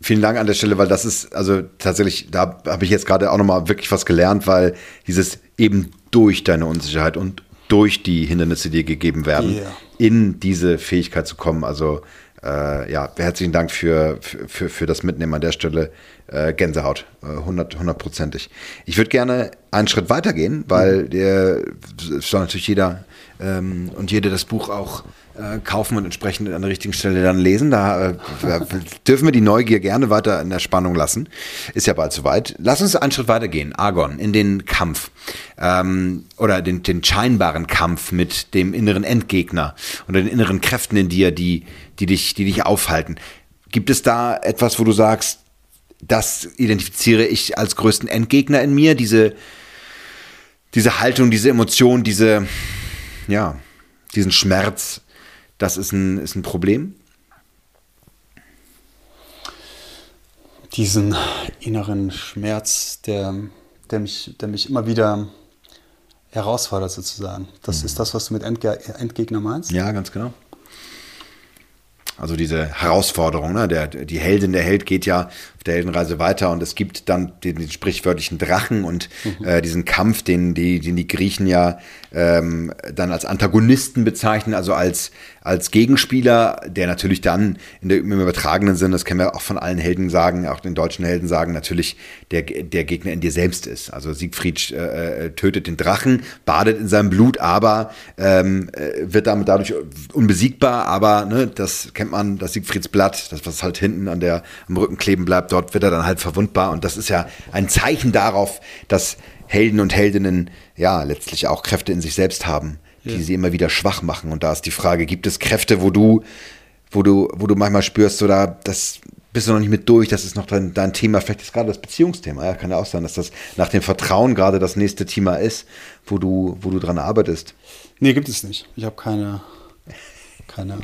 vielen Dank an der Stelle, weil das ist, also tatsächlich, da habe ich jetzt gerade auch nochmal wirklich was gelernt, weil dieses eben durch deine Unsicherheit und durch die Hindernisse, die dir gegeben werden, yeah. in diese Fähigkeit zu kommen, also äh, ja, herzlichen Dank für, für, für das Mitnehmen an der Stelle. Äh, Gänsehaut, äh, hundertprozentig. ich würde gerne einen Schritt weitergehen, weil mhm. der soll natürlich jeder ähm, und jede das Buch auch äh, kaufen und entsprechend an der richtigen Stelle dann lesen. Da äh, dürfen wir die Neugier gerne weiter in der Spannung lassen. Ist ja bald soweit. Lass uns einen Schritt weitergehen. Argon, in den Kampf ähm, oder den, den scheinbaren Kampf mit dem inneren Endgegner oder den inneren Kräften in dir, die, die, dich, die dich aufhalten. Gibt es da etwas, wo du sagst, das identifiziere ich als größten Endgegner in mir, diese, diese Haltung, diese Emotion, diese, ja, diesen Schmerz, das ist ein, ist ein Problem? Diesen inneren Schmerz, der, der, mich, der mich immer wieder herausfordert sozusagen. Das mhm. ist das, was du mit Endge Endgegner meinst? Ja, ganz genau. Also diese Herausforderung, ne? der, die Heldin, der Held geht ja auf der Heldenreise weiter und es gibt dann den, den sprichwörtlichen Drachen und mhm. äh, diesen Kampf, den die, den die Griechen ja ähm, dann als Antagonisten bezeichnen, also als, als Gegenspieler, der natürlich dann in der, im übertragenen Sinn, das kennen wir auch von allen Helden sagen, auch den deutschen Helden sagen, natürlich der, der Gegner in dir selbst ist. Also Siegfried äh, äh, tötet den Drachen, badet in seinem Blut, aber ähm, äh, wird damit dadurch unbesiegbar, aber ne, das kennt man, das Siegfrieds Blatt, das was halt hinten an der, am Rücken kleben bleibt, dort wird er dann halt verwundbar und das ist ja ein Zeichen darauf, dass Helden und Heldinnen ja letztlich auch Kräfte in sich selbst haben, die ja. sie immer wieder schwach machen. Und da ist die Frage, gibt es Kräfte, wo du, wo du, wo du manchmal spürst, oder das bist du noch nicht mit durch, das ist noch dein, dein Thema, vielleicht ist gerade das Beziehungsthema, ja, kann ja auch sein, dass das nach dem Vertrauen gerade das nächste Thema ist, wo du, wo du dran arbeitest. Nee, gibt es nicht. Ich habe keine, keine.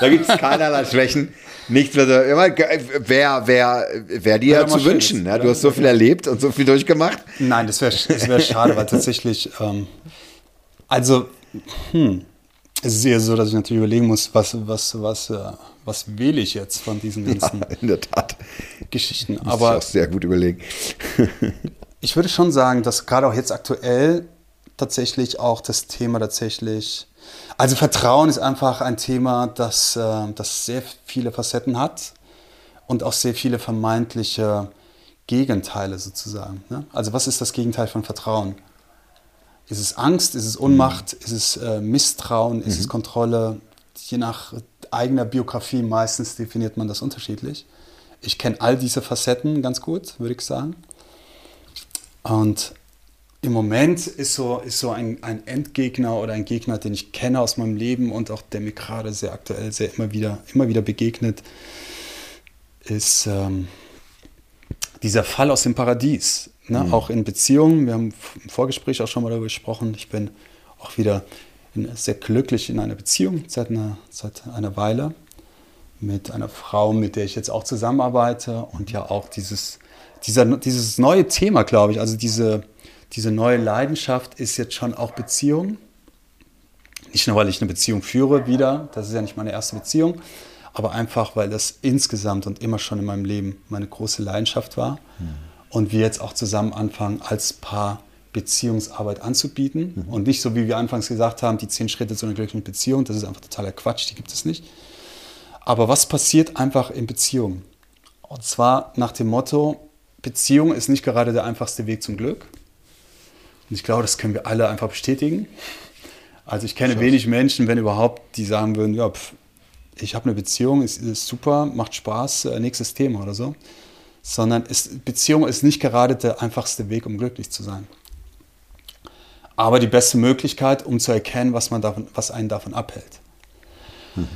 Da gibt es keinerlei Schwächen. Nichts, wer, wer, wer dir ja zu wünschen. Ja, du hast so viel erlebt und so viel durchgemacht. Nein, das wäre wär schade, weil tatsächlich, ähm, also, hm, es ist eher so, dass ich natürlich überlegen muss, was, was, was, äh, was wähle ich jetzt von diesen ganzen ja, in der Tat. Geschichten. Aber ich auch sehr gut überlegen. *laughs* ich würde schon sagen, dass gerade auch jetzt aktuell tatsächlich auch das Thema tatsächlich also Vertrauen ist einfach ein Thema, das, äh, das sehr viele Facetten hat und auch sehr viele vermeintliche Gegenteile sozusagen. Ne? Also was ist das Gegenteil von Vertrauen? Ist es Angst? Ist es Unmacht? Mhm. Ist es äh, Misstrauen? Ist mhm. es Kontrolle? Je nach eigener Biografie meistens definiert man das unterschiedlich. Ich kenne all diese Facetten ganz gut, würde ich sagen. Und im Moment ist so, ist so ein, ein Endgegner oder ein Gegner, den ich kenne aus meinem Leben und auch der mir gerade sehr aktuell sehr immer wieder, immer wieder begegnet, ist ähm, dieser Fall aus dem Paradies. Ne? Mhm. Auch in Beziehungen. Wir haben im Vorgespräch auch schon mal darüber gesprochen. Ich bin auch wieder in, sehr glücklich in einer Beziehung seit einer, seit einer Weile mit einer Frau, mit der ich jetzt auch zusammenarbeite und ja auch dieses, dieser, dieses neue Thema, glaube ich, also diese diese neue Leidenschaft ist jetzt schon auch Beziehung. Nicht nur, weil ich eine Beziehung führe wieder, das ist ja nicht meine erste Beziehung, aber einfach, weil das insgesamt und immer schon in meinem Leben meine große Leidenschaft war. Mhm. Und wir jetzt auch zusammen anfangen, als Paar Beziehungsarbeit anzubieten. Mhm. Und nicht so, wie wir anfangs gesagt haben, die zehn Schritte zu einer glücklichen Beziehung, das ist einfach totaler Quatsch, die gibt es nicht. Aber was passiert einfach in Beziehungen? Und zwar nach dem Motto, Beziehung ist nicht gerade der einfachste Weg zum Glück. Und ich glaube, das können wir alle einfach bestätigen. Also ich kenne wenig Menschen, wenn überhaupt, die sagen würden, ja, pf, ich habe eine Beziehung, ist, ist super, macht Spaß, äh, nächstes Thema oder so. Sondern ist, Beziehung ist nicht gerade der einfachste Weg, um glücklich zu sein. Aber die beste Möglichkeit, um zu erkennen, was, man davon, was einen davon abhält. Mhm.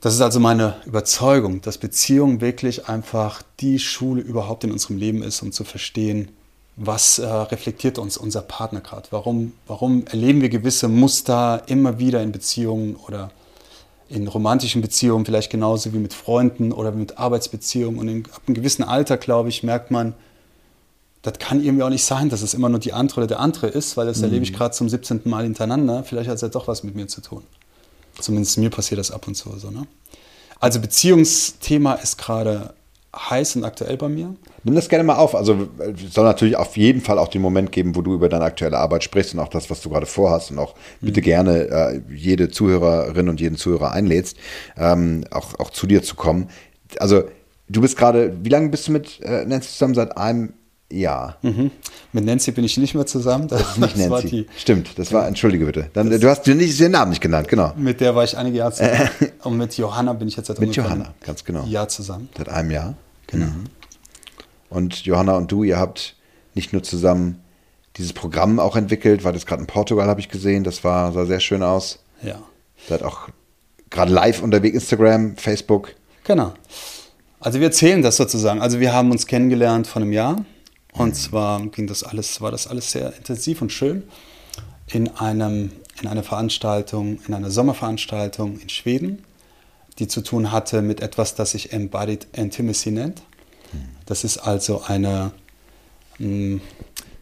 Das ist also meine Überzeugung, dass Beziehung wirklich einfach die Schule überhaupt in unserem Leben ist, um zu verstehen, was äh, reflektiert uns unser Partner gerade? Warum, warum erleben wir gewisse Muster immer wieder in Beziehungen oder in romantischen Beziehungen, vielleicht genauso wie mit Freunden oder mit Arbeitsbeziehungen? Und in, ab einem gewissen Alter, glaube ich, merkt man, das kann irgendwie auch nicht sein, dass es immer nur die andere oder der andere ist, weil das mhm. erlebe ich gerade zum 17. Mal hintereinander. Vielleicht hat es ja doch was mit mir zu tun. Zumindest mir passiert das ab und zu so. Ne? Also Beziehungsthema ist gerade heiß und aktuell bei mir. Nimm das gerne mal auf. Also es soll natürlich auf jeden Fall auch den Moment geben, wo du über deine aktuelle Arbeit sprichst und auch das, was du gerade vorhast und auch mhm. bitte gerne äh, jede Zuhörerin und jeden Zuhörer einlädst, ähm, auch, auch zu dir zu kommen. Also du bist gerade, wie lange bist du mit äh, Nancy zusammen? Seit einem Jahr. Mhm. Mit Nancy bin ich nicht mehr zusammen. Das, das ist nicht das Nancy. Stimmt, das war, entschuldige bitte. Dann, du hast nicht, den Namen nicht genannt, genau. Mit der war ich einige Jahre zusammen. *laughs* und mit Johanna bin ich jetzt seit Mit Johanna, ganz genau. Jahr zusammen. Seit einem Jahr. Genau. Mhm. Und Johanna und du, ihr habt nicht nur zusammen dieses Programm auch entwickelt, war das gerade in Portugal, habe ich gesehen. Das war, sah sehr schön aus. Ja. Seid auch gerade live unterwegs, Instagram, Facebook. Genau. Also wir erzählen das sozusagen. Also wir haben uns kennengelernt vor einem Jahr und zwar ging das alles, war das alles sehr intensiv und schön in einem in einer Veranstaltung, in einer Sommerveranstaltung in Schweden, die zu tun hatte mit etwas, das sich Embodied Intimacy nennt. Das ist also eine mh, hm,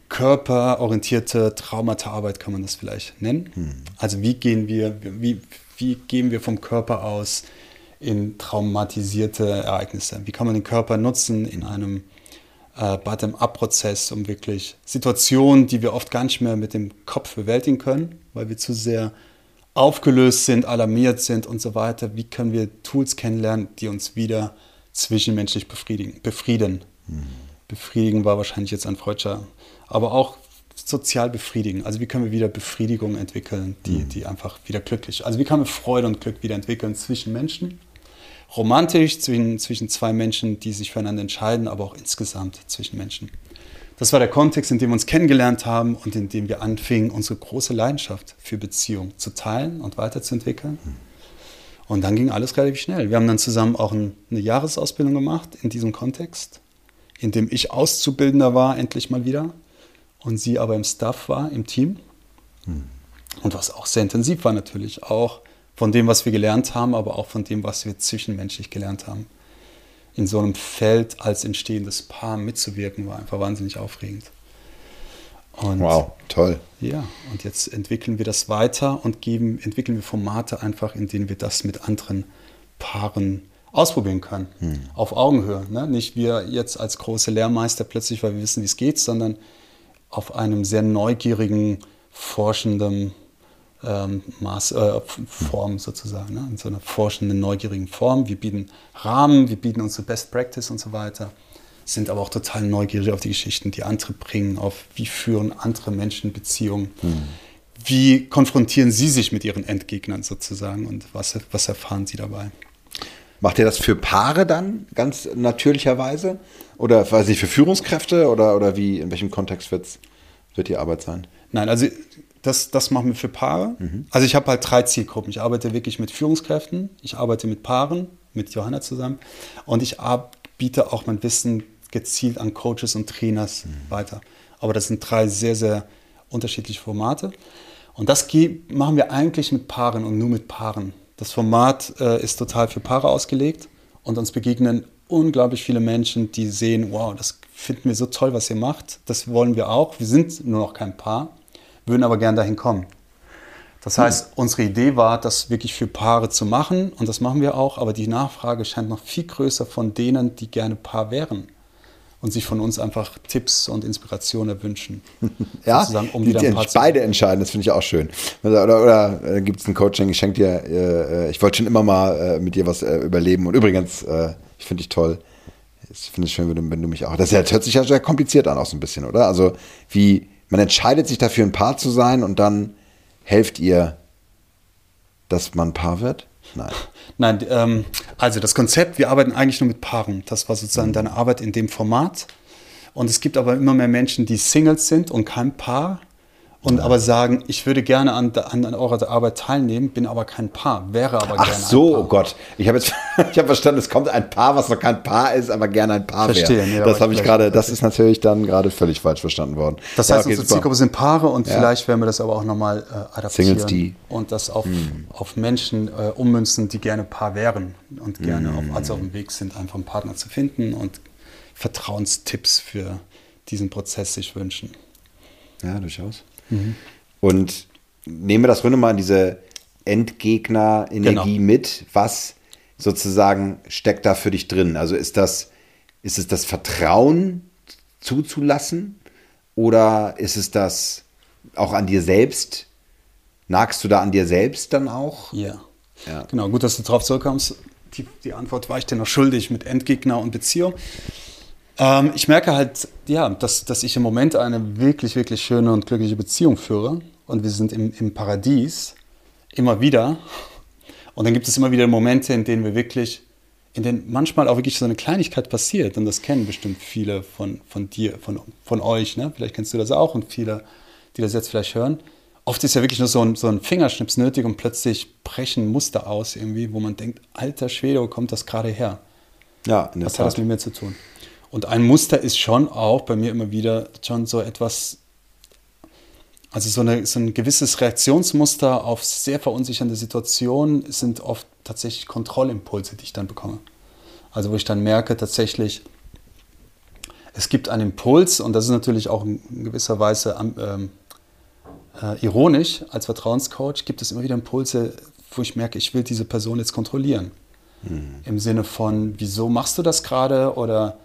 körperorientierte Traumataarbeit, kann man das vielleicht nennen. Mhm. Also wie gehen wir, wie, wie gehen wir vom Körper aus in traumatisierte Ereignisse? Wie kann man den Körper nutzen in einem äh, Bottom-up-Prozess, um wirklich Situationen, die wir oft gar nicht mehr mit dem Kopf bewältigen können, weil wir zu sehr aufgelöst sind, alarmiert sind und so weiter. Wie können wir Tools kennenlernen, die uns wieder zwischenmenschlich befriedigen, befrieden? Mhm. Befriedigen war wahrscheinlich jetzt ein Freudscher, aber auch sozial befriedigen. Also wie können wir wieder Befriedigung entwickeln, die, mhm. die einfach wieder glücklich. Also wie können wir Freude und Glück wieder entwickeln zwischen Menschen? Romantisch zwischen, zwischen zwei Menschen, die sich füreinander entscheiden, aber auch insgesamt zwischen Menschen. Das war der Kontext, in dem wir uns kennengelernt haben und in dem wir anfingen, unsere große Leidenschaft für Beziehung zu teilen und weiterzuentwickeln. Und dann ging alles relativ schnell. Wir haben dann zusammen auch eine Jahresausbildung gemacht in diesem Kontext, in dem ich Auszubildender war, endlich mal wieder, und sie aber im Staff war, im Team. Und was auch sehr intensiv war natürlich, auch von dem, was wir gelernt haben, aber auch von dem, was wir zwischenmenschlich gelernt haben. In so einem Feld als entstehendes Paar mitzuwirken, war einfach wahnsinnig aufregend. Und wow, toll. Ja, und jetzt entwickeln wir das weiter und geben, entwickeln wir Formate einfach, in denen wir das mit anderen Paaren ausprobieren können. Hm. Auf Augenhöhe. Ne? Nicht wir jetzt als große Lehrmeister plötzlich, weil wir wissen, wie es geht, sondern auf einem sehr neugierigen, forschenden ähm, Maß, äh, Form sozusagen, ne? in so einer forschenden, neugierigen Form. Wir bieten Rahmen, wir bieten unsere Best Practice und so weiter, sind aber auch total neugierig auf die Geschichten, die andere bringen, auf wie führen andere Menschen Beziehungen. Mhm. Wie konfrontieren Sie sich mit Ihren Endgegnern sozusagen und was, was erfahren Sie dabei? Macht ihr das für Paare dann ganz natürlicherweise? Oder weiß ich, für Führungskräfte oder, oder wie, in welchem Kontext wird's, wird die Arbeit sein? Nein, also das, das machen wir für Paare. Mhm. Also ich habe halt drei Zielgruppen. Ich arbeite wirklich mit Führungskräften, ich arbeite mit Paaren, mit Johanna zusammen und ich biete auch mein Wissen gezielt an Coaches und Trainers mhm. weiter. Aber das sind drei sehr, sehr unterschiedliche Formate. Und das machen wir eigentlich mit Paaren und nur mit Paaren. Das Format äh, ist total für Paare ausgelegt und uns begegnen unglaublich viele Menschen, die sehen, wow, das finden wir so toll, was ihr macht. Das wollen wir auch. Wir sind nur noch kein Paar würden aber gern dahin kommen. Das heißt, mhm. unsere Idee war, das wirklich für Paare zu machen und das machen wir auch, aber die Nachfrage scheint noch viel größer von denen, die gerne Paar wären und sich von uns einfach Tipps und Inspirationen wünschen. *laughs* ja, um die, die beide entscheiden, das finde ich auch schön. Oder, oder, oder äh, gibt es ein Coaching, ich schenke dir, äh, ich wollte schon immer mal äh, mit dir was äh, überleben und übrigens, äh, ich finde dich toll. Ich finde es schön, wenn du, wenn du mich auch. Das hört sich ja sehr kompliziert an, auch so ein bisschen, oder? Also, wie, man entscheidet sich dafür, ein Paar zu sein und dann helft ihr, dass man ein Paar wird? Nein. *laughs* Nein, ähm, also das Konzept, wir arbeiten eigentlich nur mit Paaren. Das war sozusagen mhm. deine Arbeit in dem Format. Und es gibt aber immer mehr Menschen, die Singles sind und kein Paar und aber sagen, ich würde gerne an, an, an, eurer Arbeit teilnehmen, bin aber kein Paar, wäre aber Ach gerne so, ein Paar. oh Gott. Ich habe jetzt *laughs* ich hab verstanden, es kommt ein Paar, was noch kein Paar ist, aber gerne ein Paar Verstehen, wäre. Ja, das habe ich gerade, das ist natürlich dann gerade völlig falsch verstanden worden. Das heißt, ja, okay, unsere Zielgruppe sind Paare und ja. vielleicht werden wir das aber auch nochmal äh, adaptieren Singles, die. und das auf, hm. auf Menschen äh, ummünzen, die gerne Paar wären und gerne hm. auf, also auf dem Weg sind, einfach einen Partner zu finden und Vertrauenstipps für diesen Prozess sich wünschen. Ja, durchaus. Mhm. Und nehmen wir das Runde mal in diese Endgegner-Energie genau. mit. Was sozusagen steckt da für dich drin? Also ist das, ist es das Vertrauen zuzulassen oder ist es das auch an dir selbst? Nagst du da an dir selbst dann auch? Ja. ja. Genau, gut, dass du darauf zurückkommst. Die, die Antwort war ich dir noch schuldig mit Endgegner und Beziehung. Ähm, ich merke halt, ja, dass, dass ich im Moment eine wirklich, wirklich schöne und glückliche Beziehung führe. Und wir sind im, im Paradies immer wieder. Und dann gibt es immer wieder Momente, in denen wir wirklich, in denen manchmal auch wirklich so eine Kleinigkeit passiert. Und das kennen bestimmt viele von, von dir, von, von euch. Ne? Vielleicht kennst du das auch und viele, die das jetzt vielleicht hören. Oft ist ja wirklich nur so ein, so ein Fingerschnips nötig und plötzlich brechen Muster aus irgendwie, wo man denkt, alter Schwede, wo kommt das gerade her? Ja, in der Was Tat. hat das mit mir zu tun? Und ein Muster ist schon auch bei mir immer wieder schon so etwas, also so, eine, so ein gewisses Reaktionsmuster auf sehr verunsichernde Situationen sind oft tatsächlich Kontrollimpulse, die ich dann bekomme. Also wo ich dann merke tatsächlich, es gibt einen Impuls und das ist natürlich auch in gewisser Weise ähm, äh, ironisch, als Vertrauenscoach gibt es immer wieder Impulse, wo ich merke, ich will diese Person jetzt kontrollieren. Mhm. Im Sinne von, wieso machst du das gerade oder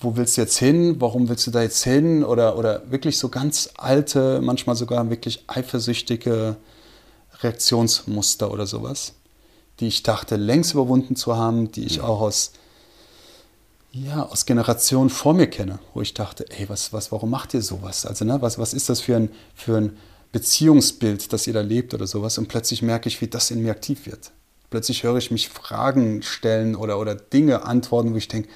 wo willst du jetzt hin, warum willst du da jetzt hin oder, oder wirklich so ganz alte, manchmal sogar wirklich eifersüchtige Reaktionsmuster oder sowas, die ich dachte längst überwunden zu haben, die ich auch aus, ja, aus Generationen vor mir kenne, wo ich dachte, ey, was, was, warum macht ihr sowas? Also, ne, was, was ist das für ein, für ein Beziehungsbild, das ihr da lebt oder sowas? Und plötzlich merke ich, wie das in mir aktiv wird. Plötzlich höre ich mich Fragen stellen oder, oder Dinge antworten, wo ich denke,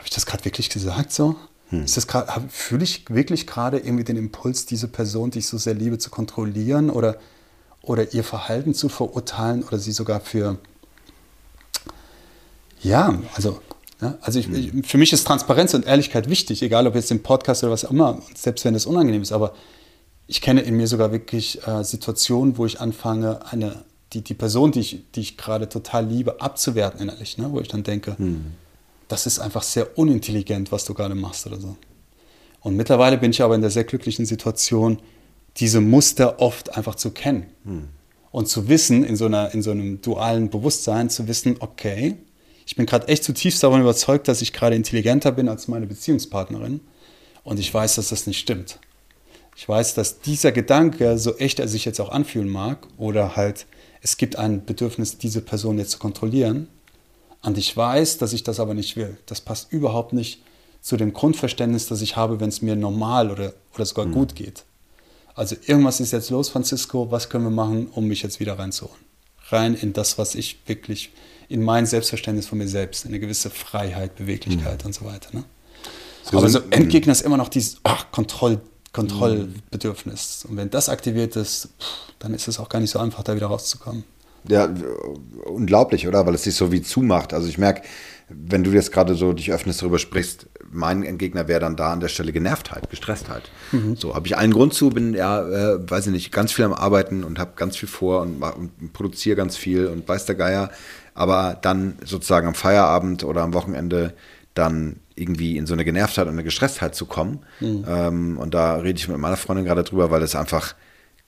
habe ich das gerade wirklich gesagt so? Hm. Ist das grad, fühle ich wirklich gerade irgendwie den Impuls, diese Person, die ich so sehr liebe, zu kontrollieren oder, oder ihr Verhalten zu verurteilen oder sie sogar für, ja, also, ja, also ich, ich, für mich ist Transparenz und Ehrlichkeit wichtig, egal ob jetzt im Podcast oder was auch immer, selbst wenn das unangenehm ist, aber ich kenne in mir sogar wirklich äh, Situationen, wo ich anfange, eine, die, die Person, die ich, die ich gerade total liebe, abzuwerten innerlich, ne? wo ich dann denke, hm das ist einfach sehr unintelligent, was du gerade machst oder so. Und mittlerweile bin ich aber in der sehr glücklichen Situation, diese Muster oft einfach zu kennen. Hm. Und zu wissen, in so, einer, in so einem dualen Bewusstsein, zu wissen, okay, ich bin gerade echt zutiefst davon überzeugt, dass ich gerade intelligenter bin als meine Beziehungspartnerin. Und ich weiß, dass das nicht stimmt. Ich weiß, dass dieser Gedanke, so echt er sich jetzt auch anfühlen mag, oder halt, es gibt ein Bedürfnis, diese Person jetzt zu kontrollieren, und ich weiß, dass ich das aber nicht will. Das passt überhaupt nicht zu dem Grundverständnis, das ich habe, wenn es mir normal oder, oder sogar mhm. gut geht. Also irgendwas ist jetzt los, Francisco, was können wir machen, um mich jetzt wieder reinzuholen? Rein in das, was ich wirklich, in mein Selbstverständnis von mir selbst, eine gewisse Freiheit, Beweglichkeit mhm. und so weiter. Ne? So aber so Endgegner ist immer noch dieses ach, Kontroll, Kontrollbedürfnis. Und wenn das aktiviert ist, dann ist es auch gar nicht so einfach, da wieder rauszukommen. Ja, unglaublich, oder? Weil es sich so wie zumacht. Also ich merke, wenn du jetzt gerade so dich öffnest, darüber sprichst, mein Entgegner wäre dann da an der Stelle Genervtheit, Gestresstheit. Mhm. So habe ich einen Grund zu, bin ja, äh, weiß ich nicht, ganz viel am Arbeiten und habe ganz viel vor und, und produziere ganz viel und weiß der Geier. Aber dann sozusagen am Feierabend oder am Wochenende dann irgendwie in so eine Genervtheit und eine Gestresstheit zu kommen. Mhm. Ähm, und da rede ich mit meiner Freundin gerade drüber, weil es einfach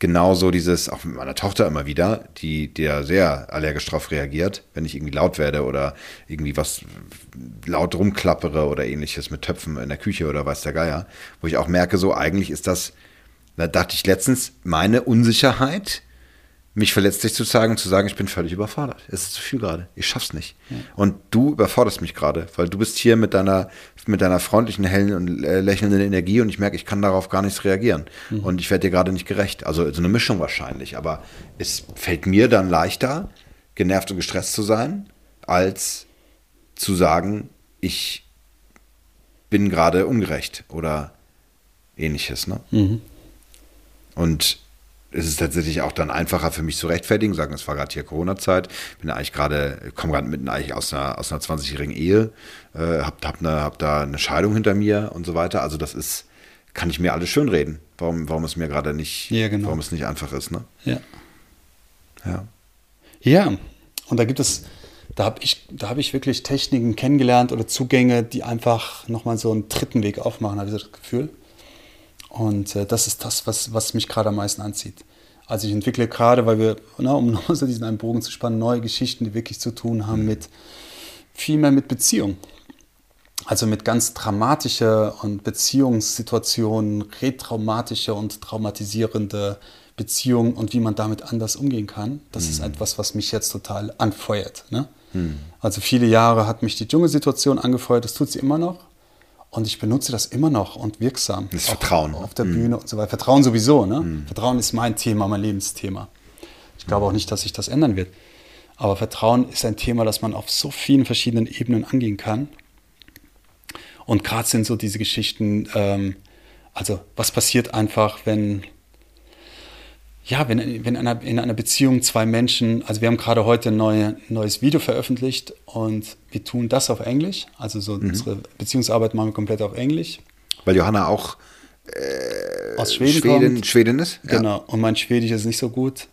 genauso dieses, auch mit meiner Tochter immer wieder, die, die ja sehr allergisch drauf reagiert, wenn ich irgendwie laut werde oder irgendwie was laut rumklappere oder ähnliches mit Töpfen in der Küche oder weiß der Geier, wo ich auch merke, so eigentlich ist das, da dachte ich letztens, meine Unsicherheit, mich verletzlich zu sagen, zu sagen, ich bin völlig überfordert. Es ist zu viel gerade. Ich schaff's nicht. Ja. Und du überforderst mich gerade, weil du bist hier mit deiner, mit deiner freundlichen, hellen und äh, lächelnden Energie und ich merke, ich kann darauf gar nichts reagieren. Mhm. Und ich werde dir gerade nicht gerecht. Also so eine Mischung wahrscheinlich. Aber es fällt mir dann leichter, genervt und gestresst zu sein, als zu sagen, ich bin gerade ungerecht oder ähnliches. Ne? Mhm. Und ist es tatsächlich auch dann einfacher für mich zu rechtfertigen, sagen, es war gerade hier Corona-Zeit, bin eigentlich gerade, komme gerade mitten eigentlich aus einer, aus einer 20-jährigen Ehe, äh, hab, hab, ne, hab da eine Scheidung hinter mir und so weiter. Also das ist, kann ich mir alles schönreden, warum, warum es mir gerade nicht, ja, genau. warum es nicht einfach ist, ne? Ja. Ja. Ja, und da gibt es, da habe ich, da ich wirklich Techniken kennengelernt oder Zugänge, die einfach nochmal so einen dritten Weg aufmachen, habe ich das Gefühl. Und äh, das ist das, was, was mich gerade am meisten anzieht. Also ich entwickle gerade, weil wir, na, um *laughs* nochmal so diesen einen Bogen zu spannen, neue Geschichten, die wirklich zu tun haben mit viel mehr mit Beziehung. Also mit ganz dramatischer und Beziehungssituationen, retraumatische und traumatisierende Beziehungen und wie man damit anders umgehen kann. Das mhm. ist etwas, was mich jetzt total anfeuert. Ne? Mhm. Also viele Jahre hat mich die Dschungelsituation angefeuert, das tut sie immer noch. Und ich benutze das immer noch und wirksam. Das Vertrauen. Auf der mhm. Bühne und so weiter. Vertrauen sowieso. Ne? Mhm. Vertrauen ist mein Thema, mein Lebensthema. Ich glaube auch nicht, dass sich das ändern wird. Aber Vertrauen ist ein Thema, das man auf so vielen verschiedenen Ebenen angehen kann. Und gerade sind so diese Geschichten, ähm, also was passiert einfach, wenn, ja, wenn, wenn in, einer, in einer Beziehung zwei Menschen, also wir haben gerade heute ein neue, neues Video veröffentlicht und wir tun das auf Englisch, also so mhm. unsere Beziehungsarbeit machen wir komplett auf Englisch. Weil Johanna auch äh, aus Schweden, Schweden, Schweden ist? Ja. Genau, und mein Schwedisch ist nicht so gut.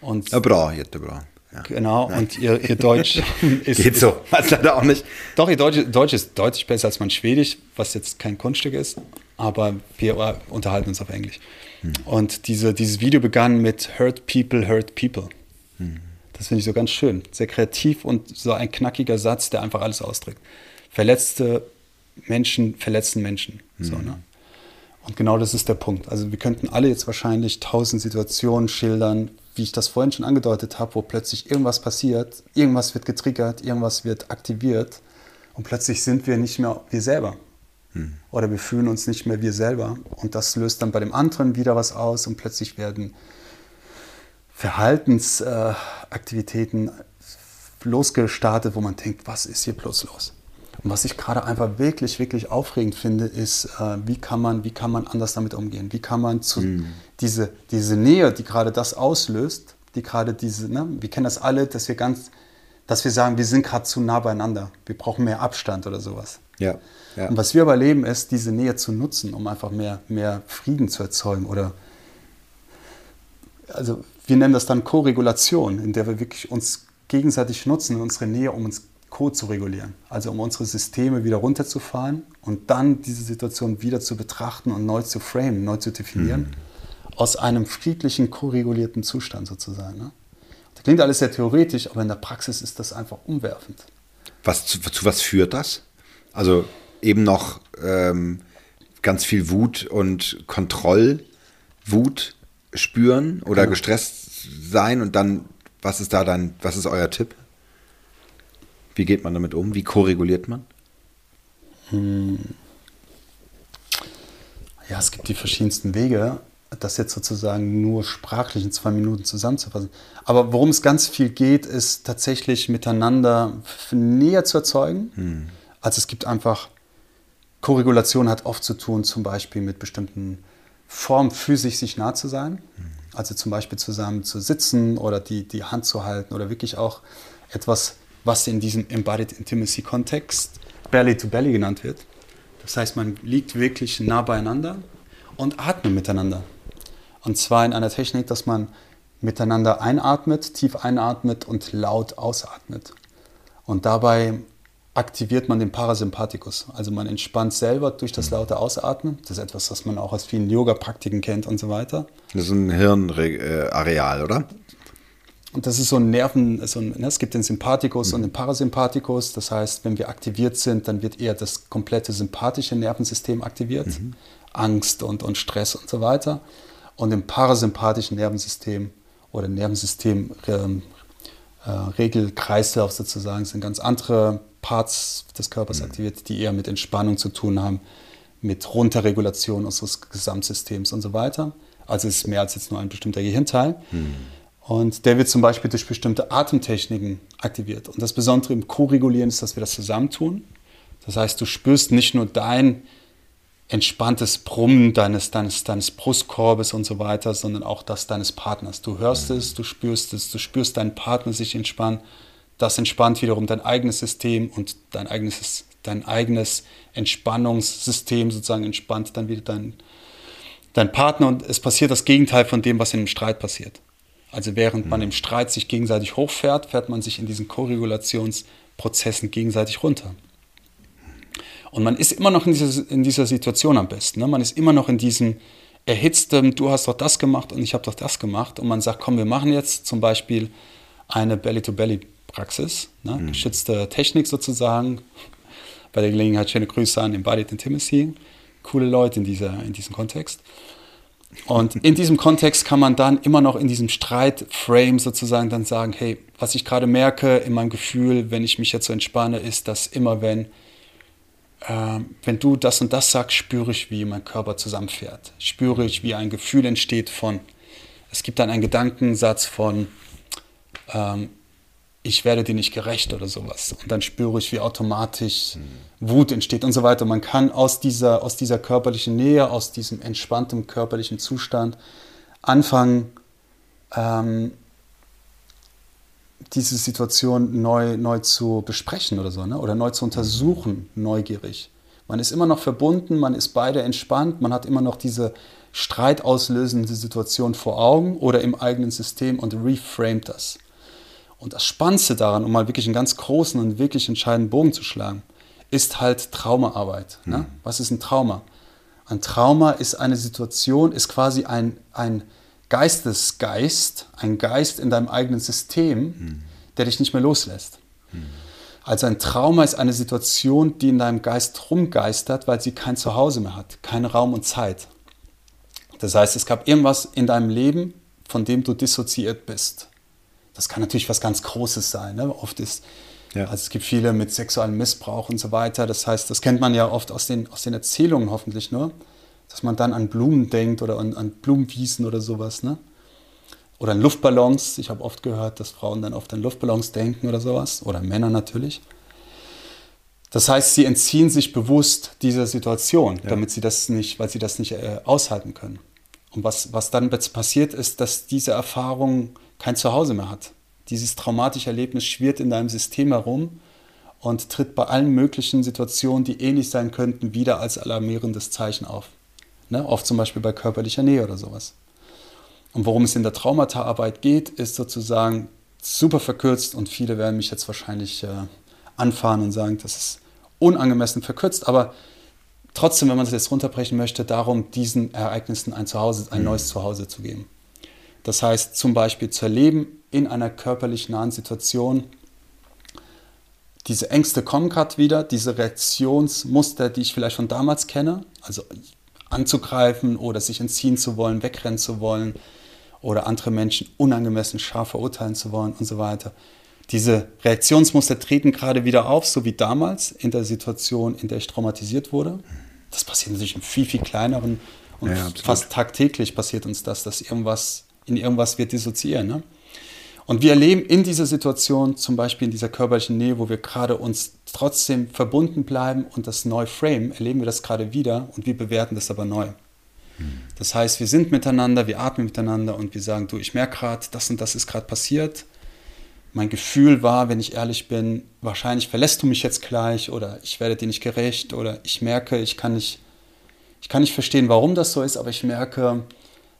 Und ja, bra, jättebra. Ja. Genau, Nein. und ihr, ihr Deutsch *laughs* ist. Geht so, *laughs* hat leider auch nicht. Doch, ihr Deutsch, Deutsch ist deutlich besser als mein Schwedisch, was jetzt kein Kunststück ist, aber wir unterhalten uns auf Englisch. Hm. Und diese, dieses Video begann mit Hurt People, Hurt People. Hm. Das finde ich so ganz schön. Sehr kreativ und so ein knackiger Satz, der einfach alles ausdrückt. Verletzte Menschen verletzen Menschen. Hm. So, ne? Und genau das ist der Punkt. Also wir könnten alle jetzt wahrscheinlich tausend Situationen schildern, wie ich das vorhin schon angedeutet habe, wo plötzlich irgendwas passiert, irgendwas wird getriggert, irgendwas wird aktiviert und plötzlich sind wir nicht mehr wir selber. Hm. Oder wir fühlen uns nicht mehr wir selber. Und das löst dann bei dem anderen wieder was aus und plötzlich werden Verhaltensaktivitäten äh, losgestartet, wo man denkt, was ist hier bloß los? Und was ich gerade einfach wirklich, wirklich aufregend finde, ist, äh, wie, kann man, wie kann man anders damit umgehen? Wie kann man zu, mhm. diese, diese Nähe, die gerade das auslöst, die gerade diese, ne, wir kennen das alle, dass wir ganz, dass wir sagen, wir sind gerade zu nah beieinander, wir brauchen mehr Abstand oder sowas. Ja, ja. Und was wir aber erleben, ist, diese Nähe zu nutzen, um einfach mehr, mehr Frieden zu erzeugen oder also wir nennen das dann Koregulation, in der wir wirklich uns gegenseitig nutzen, unsere Nähe, um uns Code zu regulieren. Also um unsere Systeme wieder runterzufahren und dann diese Situation wieder zu betrachten und neu zu framen, neu zu definieren. Mhm. Aus einem friedlichen, koregulierten Zustand sozusagen. Ne? Das klingt alles sehr theoretisch, aber in der Praxis ist das einfach umwerfend. Was, zu, zu was führt das? Also eben noch ähm, ganz viel Wut und Kontrollwut spüren oder genau. gestresst sein und dann, was ist da dann, was ist euer Tipp? Wie geht man damit um? Wie koreguliert man? Hm. Ja, es gibt die verschiedensten Wege, das jetzt sozusagen nur sprachlich in zwei Minuten zusammenzufassen. Aber worum es ganz viel geht, ist tatsächlich miteinander näher zu erzeugen. Hm. Also es gibt einfach, Korregulation hat oft zu tun zum Beispiel mit bestimmten Formen physisch sich nah zu sein. Hm. Also zum Beispiel zusammen zu sitzen oder die, die Hand zu halten oder wirklich auch etwas was in diesem Embodied Intimacy Kontext Belly to Belly genannt wird. Das heißt, man liegt wirklich nah beieinander und atmet miteinander. Und zwar in einer Technik, dass man miteinander einatmet, tief einatmet und laut ausatmet. Und dabei aktiviert man den Parasympathikus. Also man entspannt selber durch das laute Ausatmen. Das ist etwas, was man auch aus vielen Yoga-Praktiken kennt und so weiter. Das ist ein Hirnareal, oder? Und das ist so ein Nerven, so ein, ne, es gibt den Sympathikus mhm. und den Parasympathikus. Das heißt, wenn wir aktiviert sind, dann wird eher das komplette sympathische Nervensystem aktiviert. Mhm. Angst und, und Stress und so weiter. Und im parasympathischen Nervensystem oder Nervensystem ähm, äh, Regelkreislauf sozusagen sind ganz andere Parts des Körpers mhm. aktiviert, die eher mit Entspannung zu tun haben, mit Runterregulation unseres Gesamtsystems und so weiter. Also es ist mehr als jetzt nur ein bestimmter Gehirnteil. Mhm. Und der wird zum Beispiel durch bestimmte Atemtechniken aktiviert. Und das Besondere im Co-Regulieren ist, dass wir das zusammentun. Das heißt, du spürst nicht nur dein entspanntes Brummen deines, deines, deines Brustkorbes und so weiter, sondern auch das deines Partners. Du hörst es, du spürst es, du spürst deinen Partner sich entspannen. Das entspannt wiederum dein eigenes System und dein eigenes, dein eigenes Entspannungssystem sozusagen entspannt dann wieder dein, dein Partner und es passiert das Gegenteil von dem, was in einem Streit passiert. Also während man mhm. im Streit sich gegenseitig hochfährt, fährt man sich in diesen Korregulationsprozessen gegenseitig runter. Und man ist immer noch in dieser, in dieser Situation am besten. Ne? Man ist immer noch in diesem erhitztem, du hast doch das gemacht und ich habe doch das gemacht. Und man sagt, komm, wir machen jetzt zum Beispiel eine Belly-to-Belly-Praxis, ne? mhm. geschützte Technik sozusagen. Bei der Gelegenheit schöne Grüße an Embodied Intimacy. Coole Leute in, dieser, in diesem Kontext. Und in diesem Kontext kann man dann immer noch in diesem Streitframe sozusagen dann sagen, hey, was ich gerade merke in meinem Gefühl, wenn ich mich jetzt so entspanne, ist, dass immer wenn äh, wenn du das und das sagst, spüre ich, wie mein Körper zusammenfährt. Spüre ich, wie ein Gefühl entsteht von, es gibt dann einen Gedankensatz von, ähm, ich werde dir nicht gerecht oder sowas. Und dann spüre ich, wie automatisch. Wut entsteht und so weiter. Man kann aus dieser, aus dieser körperlichen Nähe, aus diesem entspannten körperlichen Zustand anfangen, ähm, diese Situation neu, neu zu besprechen oder so, ne? oder neu zu untersuchen, neugierig. Man ist immer noch verbunden, man ist beide entspannt, man hat immer noch diese streitauslösende Situation vor Augen oder im eigenen System und reframed das. Und das Spannendste daran, um mal wirklich einen ganz großen und wirklich entscheidenden Bogen zu schlagen, ist halt Traumaarbeit. Ne? Mhm. Was ist ein Trauma? Ein Trauma ist eine Situation, ist quasi ein, ein Geistesgeist, ein Geist in deinem eigenen System, mhm. der dich nicht mehr loslässt. Mhm. Also ein Trauma ist eine Situation, die in deinem Geist rumgeistert, weil sie kein Zuhause mehr hat, keinen Raum und Zeit. Das heißt, es gab irgendwas in deinem Leben, von dem du dissoziiert bist. Das kann natürlich was ganz Großes sein. Ne? Oft ist, ja. also es gibt viele mit sexuellem Missbrauch und so weiter. Das heißt, das kennt man ja oft aus den, aus den Erzählungen hoffentlich nur dass man dann an Blumen denkt oder an, an Blumenwiesen oder sowas. Ne? Oder an Luftballons. Ich habe oft gehört, dass Frauen dann oft an Luftballons denken oder sowas. Oder Männer natürlich. Das heißt, sie entziehen sich bewusst dieser Situation, ja. damit sie das nicht, weil sie das nicht äh, aushalten können. Und was, was dann passiert ist, dass diese Erfahrung kein Zuhause mehr hat. Dieses traumatische Erlebnis schwirrt in deinem System herum und tritt bei allen möglichen Situationen, die ähnlich sein könnten, wieder als alarmierendes Zeichen auf. Ne? Oft zum Beispiel bei körperlicher Nähe oder sowas. Und worum es in der Traumataarbeit geht, ist sozusagen super verkürzt und viele werden mich jetzt wahrscheinlich äh, anfahren und sagen, das ist unangemessen verkürzt, aber trotzdem, wenn man es jetzt runterbrechen möchte, darum, diesen Ereignissen ein Zuhause, ein mhm. neues Zuhause zu geben. Das heißt zum Beispiel zu erleben in einer körperlich nahen Situation, diese Ängste kommen gerade wieder, diese Reaktionsmuster, die ich vielleicht von damals kenne. Also anzugreifen oder sich entziehen zu wollen, wegrennen zu wollen oder andere Menschen unangemessen scharf verurteilen zu wollen und so weiter. Diese Reaktionsmuster treten gerade wieder auf, so wie damals in der Situation, in der ich traumatisiert wurde. Das passiert natürlich in viel, viel kleineren und ja, fast tagtäglich passiert uns das, dass irgendwas in irgendwas wird dissoziieren. Ne? Und wir erleben in dieser Situation, zum Beispiel in dieser körperlichen Nähe, wo wir gerade uns trotzdem verbunden bleiben und das neu frame, erleben wir das gerade wieder und wir bewerten das aber neu. Das heißt, wir sind miteinander, wir atmen miteinander und wir sagen, du, ich merke gerade, das und das ist gerade passiert. Mein Gefühl war, wenn ich ehrlich bin, wahrscheinlich verlässt du mich jetzt gleich oder ich werde dir nicht gerecht oder ich merke, ich kann nicht, ich kann nicht verstehen, warum das so ist, aber ich merke,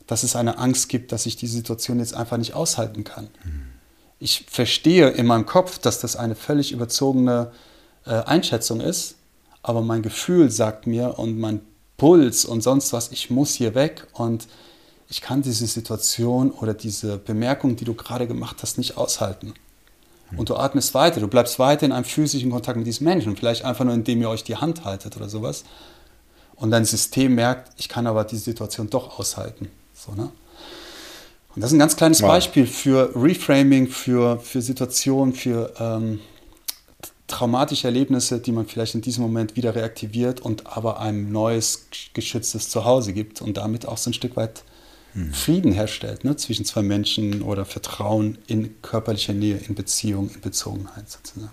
dass es eine Angst gibt, dass ich die Situation jetzt einfach nicht aushalten kann. Mhm. Ich verstehe in meinem Kopf, dass das eine völlig überzogene äh, Einschätzung ist, aber mein Gefühl sagt mir und mein Puls und sonst was, ich muss hier weg und ich kann diese Situation oder diese Bemerkung, die du gerade gemacht hast, nicht aushalten. Mhm. Und du atmest weiter, du bleibst weiter in einem physischen Kontakt mit diesem Menschen, vielleicht einfach nur, indem ihr euch die Hand haltet oder sowas. Und dein System merkt, ich kann aber die Situation doch aushalten. So, ne? Und das ist ein ganz kleines wow. Beispiel für Reframing, für, für Situationen, für ähm, traumatische Erlebnisse, die man vielleicht in diesem Moment wieder reaktiviert und aber einem neues, geschütztes Zuhause gibt und damit auch so ein Stück weit hm. Frieden herstellt ne, zwischen zwei Menschen oder Vertrauen in körperlicher Nähe, in Beziehung, in Bezogenheit sozusagen.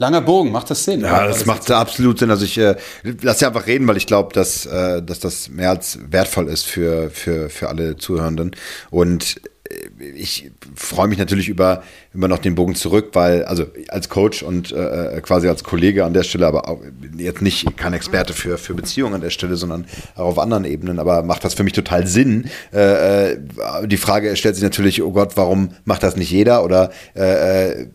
Langer Bogen, macht das Sinn? Ja, das, das macht absolut Sinn. Also ich äh, lass ja einfach reden, weil ich glaube, dass, äh, dass das mehr als wertvoll ist für, für, für alle Zuhörenden. Und äh, ich freue mich natürlich über immer noch den Bogen zurück, weil, also als Coach und äh, äh, quasi als Kollege an der Stelle, aber auch jetzt nicht kein Experte für, für Beziehungen an der Stelle, sondern auch auf anderen Ebenen, aber macht das für mich total Sinn. Äh, äh die Frage stellt sich natürlich, oh Gott, warum macht das nicht jeder? Oder äh,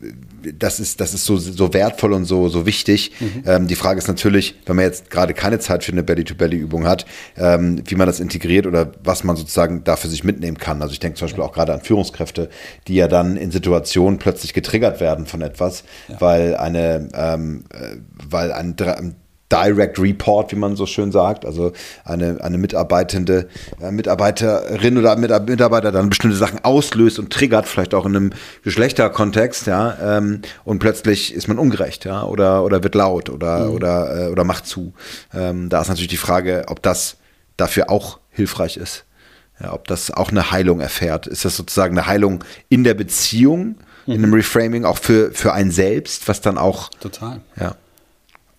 das ist, das ist so, so wertvoll und so, so wichtig. Mhm. Ähm, die Frage ist natürlich, wenn man jetzt gerade keine Zeit für eine Belly-to-Belly-Übung hat, ähm, wie man das integriert oder was man sozusagen da für sich mitnehmen kann. Also ich denke zum Beispiel ja. auch gerade an Führungskräfte, die ja dann in Situationen plötzlich getriggert werden von etwas, ja. weil eine, ähm, äh, weil ein, Direct Report, wie man so schön sagt, also eine, eine Mitarbeitende, äh, Mitarbeiterin oder Mitarbeiter dann bestimmte Sachen auslöst und triggert, vielleicht auch in einem Geschlechterkontext, ja, ähm, und plötzlich ist man ungerecht, ja, oder, oder wird laut oder, mhm. oder, äh, oder macht zu. Ähm, da ist natürlich die Frage, ob das dafür auch hilfreich ist. Ja, ob das auch eine Heilung erfährt. Ist das sozusagen eine Heilung in der Beziehung, mhm. in einem Reframing auch für, für einen selbst, was dann auch. Total. Ja.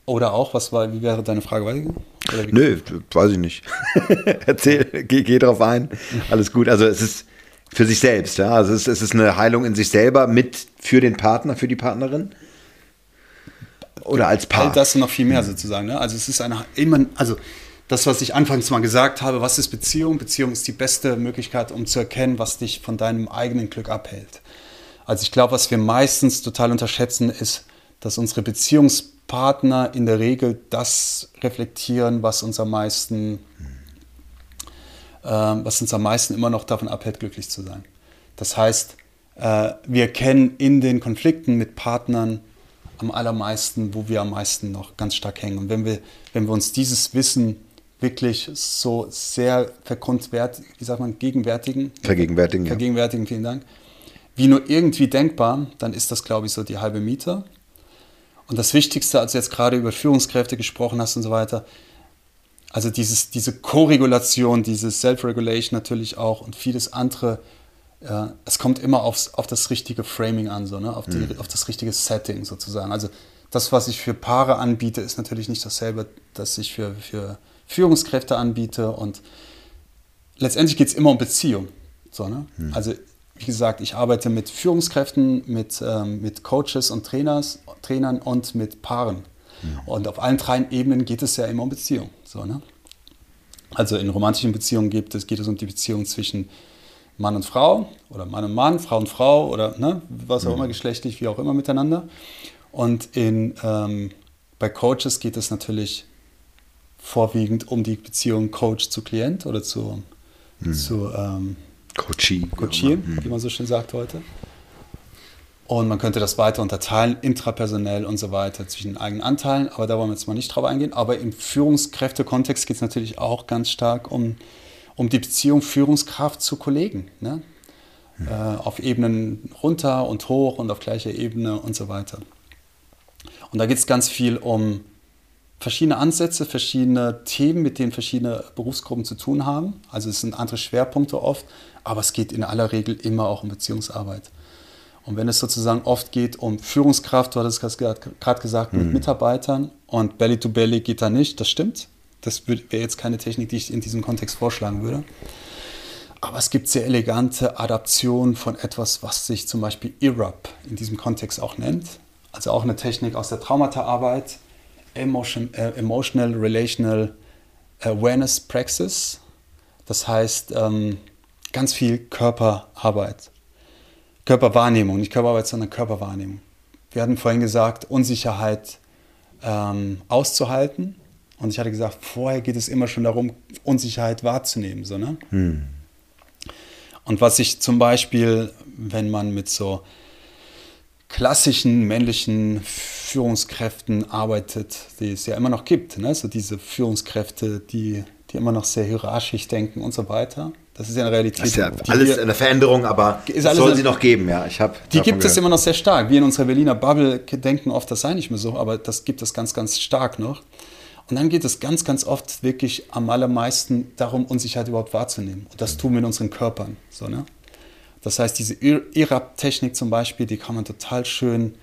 Oder auch, was war, wie wäre deine Frage weitergegangen? Nö, weiß ich nicht. *laughs* Erzähl, geh, geh drauf ein. Alles gut. Also es ist für sich selbst, ja. Also es, es ist eine Heilung in sich selber mit für den Partner, für die Partnerin. Oder als Paar. Das noch viel mehr sozusagen. Ne? Also es ist eine immer, also das, was ich anfangs mal gesagt habe, was ist Beziehung? Beziehung ist die beste Möglichkeit, um zu erkennen, was dich von deinem eigenen Glück abhält. Also ich glaube, was wir meistens total unterschätzen, ist, dass unsere Beziehungs Partner in der Regel das reflektieren, was uns am meisten, äh, was uns am meisten immer noch davon abhält, glücklich zu sein. Das heißt, äh, wir kennen in den Konflikten mit Partnern am allermeisten, wo wir am meisten noch ganz stark hängen. Und wenn wir, wenn wir uns dieses Wissen wirklich so sehr vergrundwert, wie sagt man, gegenwärtigen, vergegenwärtigen, vergegenwärtigen, ja. vielen Dank, wie nur irgendwie denkbar, dann ist das, glaube ich, so die halbe Miete. Und das Wichtigste, als du jetzt gerade über Führungskräfte gesprochen hast und so weiter, also dieses, diese Co-Regulation, dieses Self-Regulation natürlich auch und vieles andere, äh, es kommt immer aufs, auf das richtige Framing an, so, ne? auf, die, mhm. auf das richtige Setting sozusagen. Also das, was ich für Paare anbiete, ist natürlich nicht dasselbe, das ich für, für Führungskräfte anbiete. Und letztendlich geht es immer um Beziehung. So, ne? Mhm. Also wie gesagt, ich arbeite mit Führungskräften, mit, ähm, mit Coaches und Trainers, Trainern und mit Paaren. Mhm. Und auf allen drei Ebenen geht es ja immer um Beziehung. So, ne? Also in romantischen Beziehungen geht es, geht es um die Beziehung zwischen Mann und Frau oder Mann und Mann, Frau und Frau oder ne, was auch mhm. immer geschlechtlich, wie auch immer miteinander. Und in, ähm, bei Coaches geht es natürlich vorwiegend um die Beziehung Coach zu Klient oder zu, mhm. zu ähm, Coaching. Coaching, wie man so schön sagt heute. Und man könnte das weiter unterteilen, intrapersonell und so weiter, zwischen den eigenen Anteilen, aber da wollen wir jetzt mal nicht drauf eingehen. Aber im Führungskräftekontext geht es natürlich auch ganz stark um, um die Beziehung Führungskraft zu Kollegen. Ne? Mhm. Äh, auf Ebenen runter und hoch und auf gleicher Ebene und so weiter. Und da geht es ganz viel um verschiedene Ansätze, verschiedene Themen, mit denen verschiedene Berufsgruppen zu tun haben. Also es sind andere Schwerpunkte oft, aber es geht in aller Regel immer auch um Beziehungsarbeit. Und wenn es sozusagen oft geht um Führungskraft, du hattest gerade gesagt, mit mhm. Mitarbeitern und Belly to Belly geht da nicht, das stimmt. Das wäre jetzt keine Technik, die ich in diesem Kontext vorschlagen würde. Aber es gibt sehr elegante Adaptionen von etwas, was sich zum Beispiel ERUP in diesem Kontext auch nennt. Also auch eine Technik aus der Traumata-Arbeit, Emotion, äh, Emotional Relational Awareness Praxis. Das heißt, ähm, ganz viel Körperarbeit. Körperwahrnehmung, nicht Körperarbeit, sondern Körperwahrnehmung. Wir hatten vorhin gesagt, Unsicherheit ähm, auszuhalten. Und ich hatte gesagt, vorher geht es immer schon darum, Unsicherheit wahrzunehmen. So, ne? Hm. Und was ich zum Beispiel, wenn man mit so klassischen männlichen Führungskräften arbeitet, die es ja immer noch gibt, ne? so diese Führungskräfte, die, die immer noch sehr hierarchisch denken und so weiter. Das ist ja eine Realität. Das ist ja alles eine Veränderung, aber es soll eine, sie noch geben, ja. Ich die gibt gehört. es immer noch sehr stark. Wir in unserer Berliner Bubble denken oft, das sei nicht mehr so, aber das gibt es ganz, ganz stark noch. Und dann geht es ganz, ganz oft wirklich am allermeisten darum, Unsicherheit überhaupt wahrzunehmen. Und das tun wir in unseren Körpern. So, ne? Das heißt, diese IRAP-Technik zum Beispiel, die kann man total schön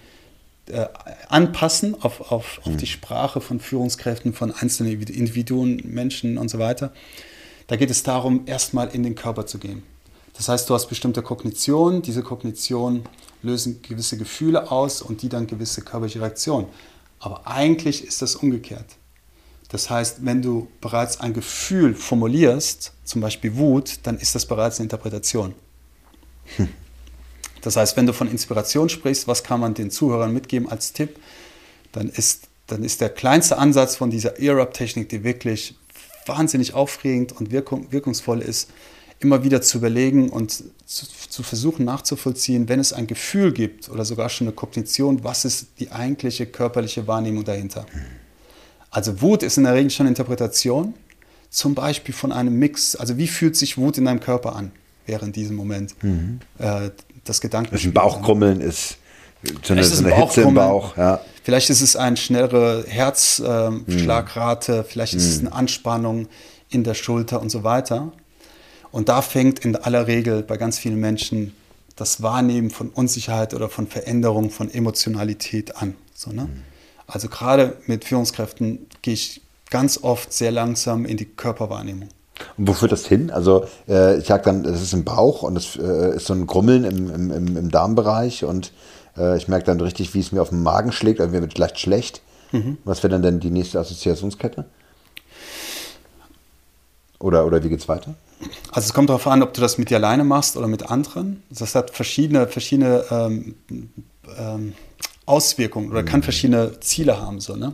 äh, anpassen auf, auf, auf die Sprache von Führungskräften, von einzelnen Individuen, Menschen und so weiter. Da geht es darum, erstmal in den Körper zu gehen. Das heißt, du hast bestimmte Kognitionen, diese Kognitionen lösen gewisse Gefühle aus und die dann gewisse körperliche Reaktionen. Aber eigentlich ist das umgekehrt. Das heißt, wenn du bereits ein Gefühl formulierst, zum Beispiel Wut, dann ist das bereits eine Interpretation. Hm. Das heißt, wenn du von Inspiration sprichst, was kann man den Zuhörern mitgeben als Tipp, dann ist, dann ist der kleinste Ansatz von dieser Erupt-Technik, die wirklich wahnsinnig aufregend und wirkung, wirkungsvoll ist, immer wieder zu überlegen und zu, zu, versuchen nachzuvollziehen, wenn es ein Gefühl gibt oder sogar schon eine Kognition, was ist die eigentliche körperliche Wahrnehmung dahinter. Also Wut ist in der Regel schon Interpretation, zum Beispiel von einem Mix. Also wie fühlt sich Wut in deinem Körper an während diesem Moment? Mhm. Äh, das Gedanken. Ein Bauchkrummeln ist so eine, so eine Hitze im Bauch. Ja. Vielleicht ist es eine schnellere Herzschlagrate, ähm, vielleicht ist es mhm. eine Anspannung in der Schulter und so weiter. Und da fängt in aller Regel bei ganz vielen Menschen das Wahrnehmen von Unsicherheit oder von Veränderung, von Emotionalität an. So, ne? Mhm. Also gerade mit Führungskräften gehe ich ganz oft sehr langsam in die Körperwahrnehmung. Und wo führt das hin? Also äh, ich sage dann, es ist im Bauch und es äh, ist so ein Grummeln im, im, im Darmbereich und äh, ich merke dann richtig, wie es mir auf den Magen schlägt, also mir wird vielleicht schlecht. Mhm. Was wäre dann denn die nächste Assoziationskette? Oder, oder wie geht es weiter? Also es kommt darauf an, ob du das mit dir alleine machst oder mit anderen. Das hat verschiedene, verschiedene ähm, ähm, Auswirkungen oder kann mhm. verschiedene Ziele haben. So, ne?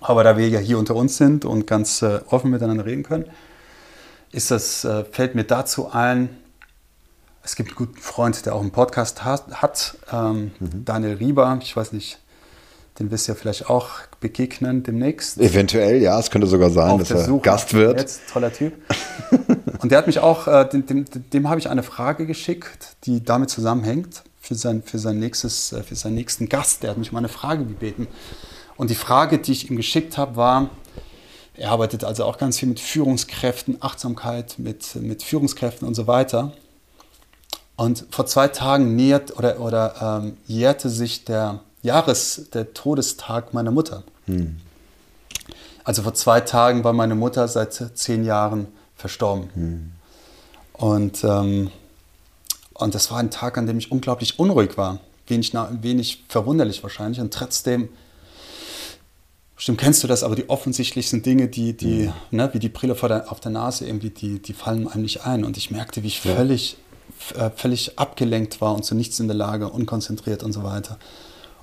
Aber da wir ja hier unter uns sind und ganz äh, offen miteinander reden können, ist das, äh, fällt mir dazu ein, es gibt einen guten Freund, der auch einen Podcast hat, ähm, mhm. Daniel Rieber, ich weiß nicht, den wirst du ja vielleicht auch begegnen demnächst. Eventuell, ja, es könnte sogar sein, dass er Gast wird. Jetzt, toller Typ. *laughs* und der hat mich auch, äh, dem, dem, dem habe ich eine Frage geschickt, die damit zusammenhängt für, sein, für, sein nächstes, äh, für seinen nächsten Gast. Der hat mich um eine Frage gebeten. Und die Frage, die ich ihm geschickt habe, war, er arbeitet also auch ganz viel mit Führungskräften, Achtsamkeit mit, mit Führungskräften und so weiter. Und vor zwei Tagen nähert oder, oder ähm, jährte sich der Jahres, der Todestag meiner Mutter. Hm. Also vor zwei Tagen war meine Mutter seit zehn Jahren verstorben. Hm. Und, ähm, und das war ein Tag, an dem ich unglaublich unruhig war. Wenig, wenig verwunderlich wahrscheinlich. Und trotzdem Stimmt, kennst du das, aber die offensichtlichsten Dinge, die, die, mhm. ne, wie die Brille vor der, auf der Nase, irgendwie, die, die fallen einem nicht ein. Und ich merkte, wie ich ja. völlig, äh, völlig abgelenkt war und zu nichts in der Lage, unkonzentriert und so weiter.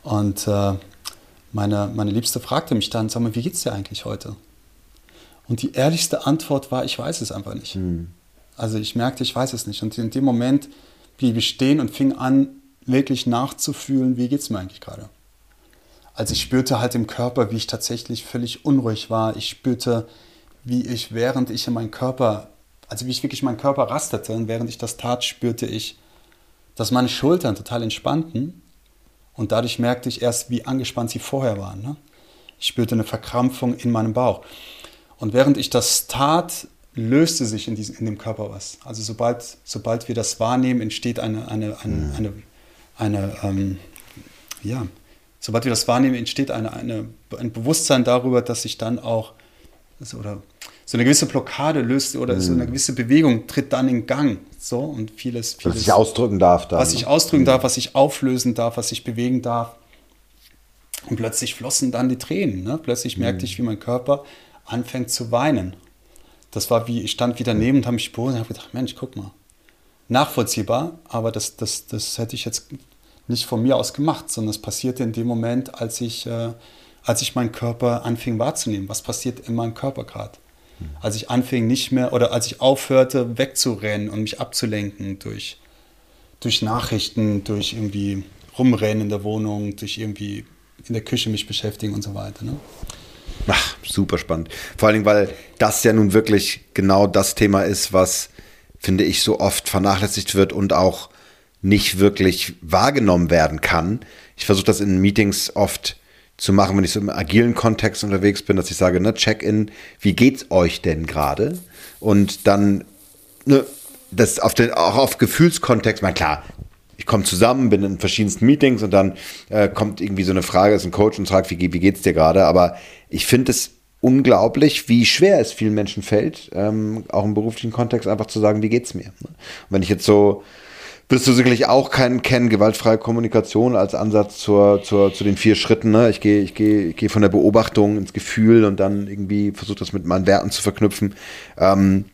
Und äh, meine, meine Liebste fragte mich dann, sag mal, wie geht's dir eigentlich heute? Und die ehrlichste Antwort war, ich weiß es einfach nicht. Mhm. Also ich merkte, ich weiß es nicht. Und in dem Moment blieb ich stehen und fing an, wirklich nachzufühlen, wie geht es mir eigentlich gerade. Also ich spürte halt im Körper, wie ich tatsächlich völlig unruhig war. Ich spürte, wie ich, während ich in meinen Körper, also wie ich wirklich meinen Körper rastete und während ich das tat, spürte ich, dass meine Schultern total entspannten und dadurch merkte ich erst, wie angespannt sie vorher waren. Ne? Ich spürte eine Verkrampfung in meinem Bauch. Und während ich das tat, löste sich in, diesem, in dem Körper was. Also sobald, sobald wir das wahrnehmen, entsteht eine, eine, eine, mhm. eine, eine ähm, ja, sobald wir das wahrnehmen, entsteht eine, eine, ein Bewusstsein darüber, dass sich dann auch also, oder so eine gewisse Blockade löst oder mhm. so eine mhm. gewisse Bewegung tritt dann in Gang. So und vieles, vieles. Was ich ausdrücken darf dann. Was ich ausdrücken mhm. darf, was ich auflösen darf, was ich bewegen darf. Und plötzlich flossen dann die Tränen. Ne? Plötzlich mhm. merkte ich, wie mein Körper anfängt zu weinen. Das war wie, ich stand wieder neben und habe mich beobachtet und habe gedacht, Mensch, guck mal. Nachvollziehbar, aber das, das, das hätte ich jetzt nicht von mir aus gemacht, sondern es passierte in dem Moment, als ich, äh, als ich meinen Körper anfing wahrzunehmen. Was passiert in meinem Körper gerade? Als ich anfing nicht mehr oder als ich aufhörte wegzurennen und mich abzulenken durch, durch Nachrichten, durch irgendwie rumrennen in der Wohnung, durch irgendwie in der Küche mich beschäftigen und so weiter. Ne? Ach, super spannend. Vor allen Dingen, weil das ja nun wirklich genau das Thema ist, was, finde ich, so oft vernachlässigt wird und auch nicht wirklich wahrgenommen werden kann. Ich versuche das in Meetings oft zu machen, wenn ich so im agilen Kontext unterwegs bin, dass ich sage, ne, Check-in, wie geht's euch denn gerade? Und dann, ne, das auf den, auch auf Gefühlskontext, mal klar, ich komme zusammen, bin in verschiedensten Meetings und dann äh, kommt irgendwie so eine Frage, ist ein Coach und fragt, wie, wie geht's dir gerade? Aber ich finde es unglaublich, wie schwer es vielen Menschen fällt, ähm, auch im beruflichen Kontext einfach zu sagen, wie geht's mir? Und wenn ich jetzt so wirst du sicherlich auch keinen kennen, gewaltfreie Kommunikation als Ansatz zur, zur, zu den vier Schritten. Ne? Ich gehe ich geh, ich geh von der Beobachtung ins Gefühl und dann irgendwie versuche das mit meinen Werten zu verknüpfen. Ähm,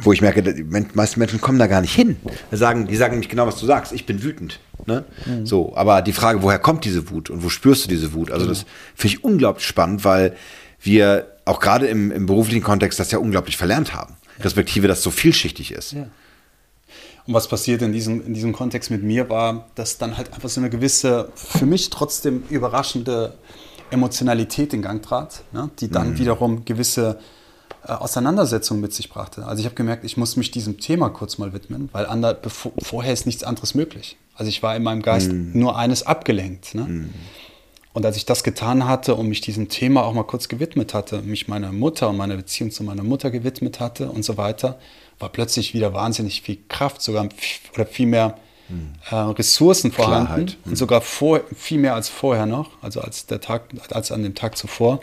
wo ich merke, die meisten Menschen kommen da gar nicht hin. Die sagen, die sagen nämlich genau, was du sagst. Ich bin wütend. Ne? Mhm. So, aber die Frage, woher kommt diese Wut und wo spürst du diese Wut? Also mhm. das finde ich unglaublich spannend, weil wir auch gerade im, im beruflichen Kontext das ja unglaublich verlernt haben. Respektive, dass so vielschichtig ist. Ja. Und was passiert in diesem, in diesem Kontext mit mir war, dass dann halt einfach so eine gewisse, für mich trotzdem überraschende Emotionalität in Gang trat, ne? die dann mhm. wiederum gewisse äh, Auseinandersetzung mit sich brachte. Also ich habe gemerkt, ich muss mich diesem Thema kurz mal widmen, weil ander, bevor, vorher ist nichts anderes möglich. Also ich war in meinem Geist mm. nur eines abgelenkt. Ne? Mm. Und als ich das getan hatte und mich diesem Thema auch mal kurz gewidmet hatte, mich meiner Mutter und meiner Beziehung zu meiner Mutter gewidmet hatte und so weiter, war plötzlich wieder wahnsinnig viel Kraft, sogar oder viel mehr äh, Ressourcen vorhanden Klarheit. und sogar vor, viel mehr als vorher noch, also als der Tag, als an dem Tag zuvor,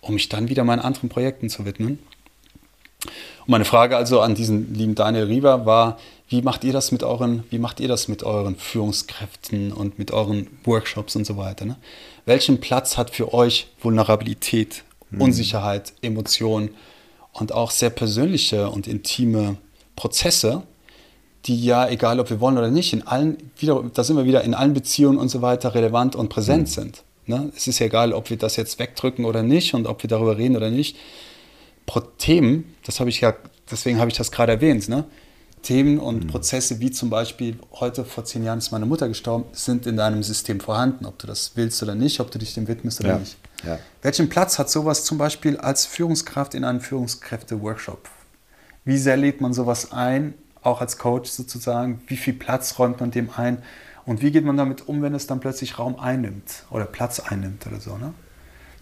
um mich dann wieder meinen anderen Projekten zu widmen. Und meine Frage also an diesen lieben Daniel Riva war, wie macht ihr das mit euren, wie macht ihr das mit euren Führungskräften und mit euren Workshops und so weiter? Ne? Welchen Platz hat für euch Vulnerabilität, mhm. Unsicherheit, Emotionen und auch sehr persönliche und intime Prozesse, die ja, egal ob wir wollen oder nicht, in allen, wieder, da sind wir wieder in allen Beziehungen und so weiter relevant und präsent mhm. sind. Ne? Es ist ja egal, ob wir das jetzt wegdrücken oder nicht und ob wir darüber reden oder nicht Themen, das habe ich ja, deswegen habe ich das gerade erwähnt, ne? Themen und mhm. Prozesse wie zum Beispiel, heute vor zehn Jahren ist meine Mutter gestorben, sind in deinem System vorhanden, ob du das willst oder nicht, ob du dich dem widmest oder ja. nicht. Ja. Welchen Platz hat sowas zum Beispiel als Führungskraft in einem Führungskräfte-Workshop? Wie sehr lädt man sowas ein, auch als Coach sozusagen? Wie viel Platz räumt man dem ein? Und wie geht man damit um, wenn es dann plötzlich Raum einnimmt oder Platz einnimmt oder so? Ne?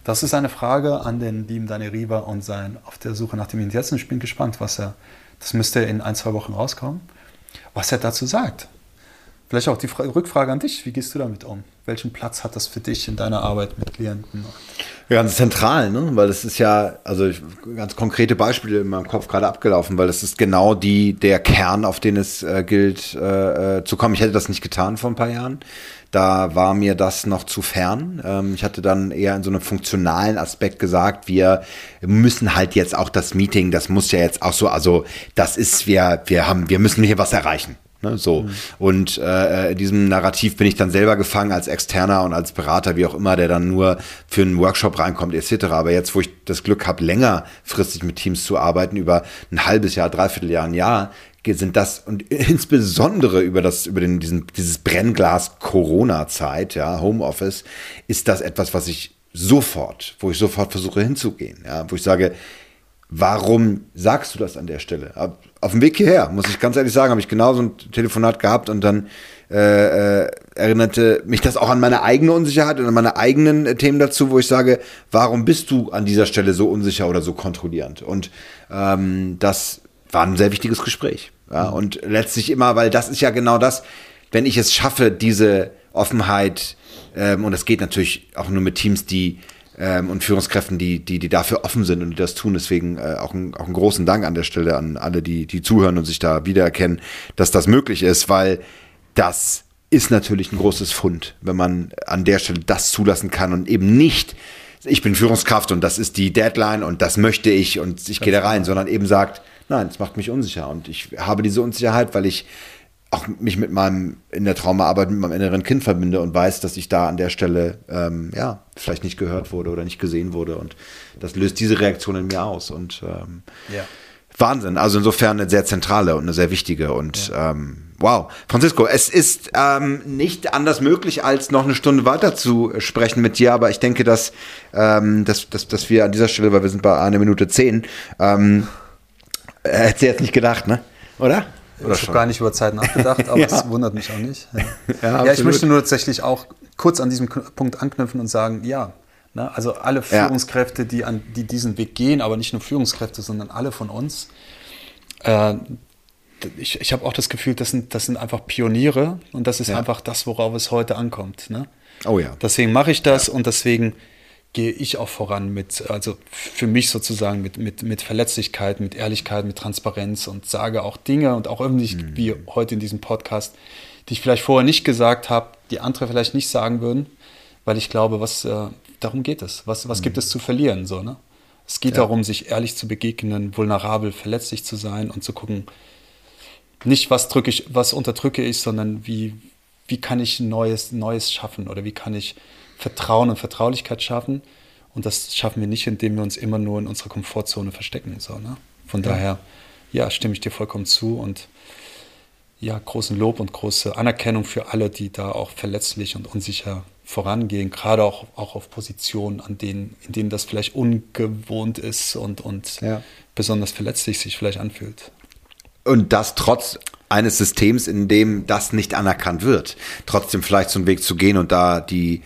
Das ist eine Frage an den lieben Daniel Riva und sein auf der Suche nach dem Indianen. Ich bin gespannt, was er, das müsste in ein, zwei Wochen rauskommen, was er dazu sagt. Vielleicht auch die Rückfrage an dich, wie gehst du damit um? Welchen Platz hat das für dich in deiner Arbeit mit Klienten? Ganz zentral, ne? weil das ist ja, also ganz konkrete Beispiele in meinem Kopf gerade abgelaufen, weil das ist genau die, der Kern, auf den es äh, gilt äh, äh zu kommen. Ich hätte das nicht getan vor ein paar Jahren. Da war mir das noch zu fern. Ähm, ich hatte dann eher in so einem funktionalen Aspekt gesagt, wir müssen halt jetzt auch das Meeting, das muss ja jetzt auch so, also das ist, wir, wir haben, wir müssen hier was erreichen. Ne, so. Mhm. Und äh, in diesem Narrativ bin ich dann selber gefangen als Externer und als Berater, wie auch immer, der dann nur für einen Workshop reinkommt, etc. Aber jetzt, wo ich das Glück habe, längerfristig mit Teams zu arbeiten, über ein halbes Jahr, dreiviertel Jahr, ein Jahr, sind das und *laughs* insbesondere über das über den diesen dieses Brennglas Corona Zeit ja Homeoffice ist das etwas was ich sofort wo ich sofort versuche hinzugehen ja wo ich sage warum sagst du das an der Stelle auf dem Weg hierher muss ich ganz ehrlich sagen habe ich genauso ein Telefonat gehabt und dann äh, äh, erinnerte mich das auch an meine eigene Unsicherheit und an meine eigenen äh, Themen dazu, wo ich sage, warum bist du an dieser Stelle so unsicher oder so kontrollierend? Und ähm, das war ein sehr wichtiges Gespräch. Ja, mhm. und letztlich immer, weil das ist ja genau das, wenn ich es schaffe, diese Offenheit, ähm, und das geht natürlich auch nur mit Teams, die ähm, und Führungskräften, die, die, die dafür offen sind und die das tun. Deswegen äh, auch, ein, auch einen großen Dank an der Stelle an alle, die, die zuhören und sich da wiedererkennen, dass das möglich ist, weil das ist natürlich ein großes Fund, wenn man an der Stelle das zulassen kann und eben nicht, ich bin Führungskraft und das ist die Deadline und das möchte ich und ich gehe da rein, sondern eben sagt, Nein, es macht mich unsicher. Und ich habe diese Unsicherheit, weil ich auch mich mit meinem, in der Traumaarbeit mit meinem inneren Kind verbinde und weiß, dass ich da an der Stelle, ähm, ja, vielleicht nicht gehört wurde oder nicht gesehen wurde. Und das löst diese Reaktion in mir aus. Und ähm, ja. Wahnsinn. Also insofern eine sehr zentrale und eine sehr wichtige. Und ja. ähm, wow. Francisco, es ist ähm, nicht anders möglich, als noch eine Stunde weiter zu sprechen mit dir. Aber ich denke, dass, ähm, dass, dass, dass wir an dieser Stelle, weil wir sind bei einer Minute zehn, ähm, äh, hätte sie jetzt nicht gedacht, ne? Oder? Oder ich habe gar nicht über Zeit nachgedacht, *laughs* aber es wundert mich auch nicht. *laughs* Ja. ja, ich möchte nur tatsächlich auch kurz an diesem Punkt anknüpfen und sagen, ja, ne, also alle Führungskräfte, die, an, die diesen Weg gehen, aber nicht nur Führungskräfte, sondern alle von uns, äh, ich, ich habe auch das Gefühl, das sind, das sind einfach Pioniere und das ist einfach das, worauf es heute ankommt. Ne? Oh ja. Deswegen mache ich das und deswegen gehe ich auch voran mit, also für mich sozusagen mit, mit, mit Verletzlichkeit, mit Ehrlichkeit, mit Transparenz und sage auch Dinge und auch öffentlich, mhm. wie heute in diesem Podcast, die ich vielleicht vorher nicht gesagt habe, die andere vielleicht nicht sagen würden, weil ich glaube, was äh, darum geht es. Was, was mhm. gibt es zu verlieren? So, ne? Es geht ja. darum, sich ehrlich zu begegnen, vulnerabel, verletzlich zu sein und zu gucken, nicht ja. sich ehrlich zu begegnen, vulnerabel, verletzlich zu sein und zu gucken, nicht was drücke ich, was unterdrücke ich, sondern wie, wie kann ich Neues, Neues schaffen oder wie kann ich Vertrauen und Vertraulichkeit schaffen. Und das schaffen wir nicht, indem wir uns immer nur in unserer Komfortzone verstecken. So, ne? Von ja. daher, ja, stimme ich dir vollkommen zu und ja, großen Lob und große Anerkennung für alle, die da auch verletzlich und unsicher vorangehen, gerade auch, auch auf Positionen, an denen, in denen das vielleicht ungewohnt ist und, und ja. besonders verletzlich sich vielleicht anfühlt. Und das trotz eines Systems, in dem das nicht anerkannt wird, trotzdem vielleicht so einen Weg zu gehen und da die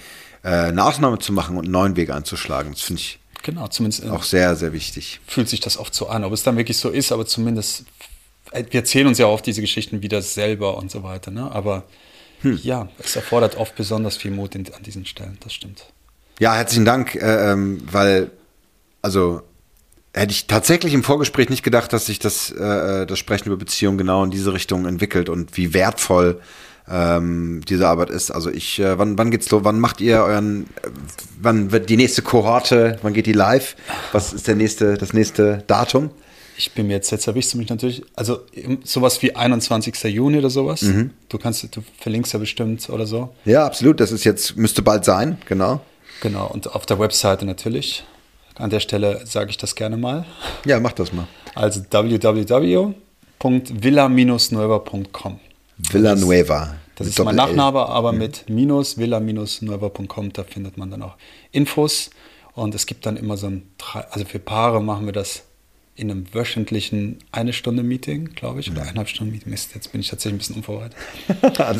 äh, eine Ausnahme zu machen und einen neuen Weg einzuschlagen. Das finde ich genau, zumindest auch sehr, sehr wichtig. Fühlt sich das oft so an. Ob es dann wirklich so ist, aber zumindest, äh, wir erzählen uns ja oft diese Geschichten wieder selber und so weiter. Ne? Aber hm. ja, es erfordert oft besonders viel Mut in, an diesen Stellen, das stimmt. Ja, herzlichen Dank, äh, ähm, weil, also hätte ich tatsächlich im Vorgespräch nicht gedacht, dass sich das, äh, das Sprechen über Beziehungen genau in diese Richtung entwickelt und wie wertvoll ähm, diese Arbeit ist. Also ich, äh, wann, wann geht's los? Wann macht ihr euren, äh, wann wird die nächste Kohorte, wann geht die live? Was ist der nächste, das nächste Datum? Ich bin mir jetzt, jetzt erwischst du mich natürlich, also sowas wie 21. Juni oder sowas. Mhm. Du kannst, du verlinkst ja bestimmt oder so. Ja, absolut. Das ist jetzt, müsste bald sein, genau. Genau, und auf der Webseite natürlich. An der Stelle sage ich das gerne mal. Ja, mach das mal. Also www.villa-nueva.com. Villanueva. Das ist mein Nachname, aber mhm. mit minus villa-nueva.com, da findet man dann auch Infos. Und es gibt dann immer so ein, also für Paare machen wir das in einem wöchentlichen eine Stunde Meeting, glaube ich, oder mhm. eineinhalb Stunden Meeting. Mist, jetzt bin ich tatsächlich ein bisschen unvorbereitet.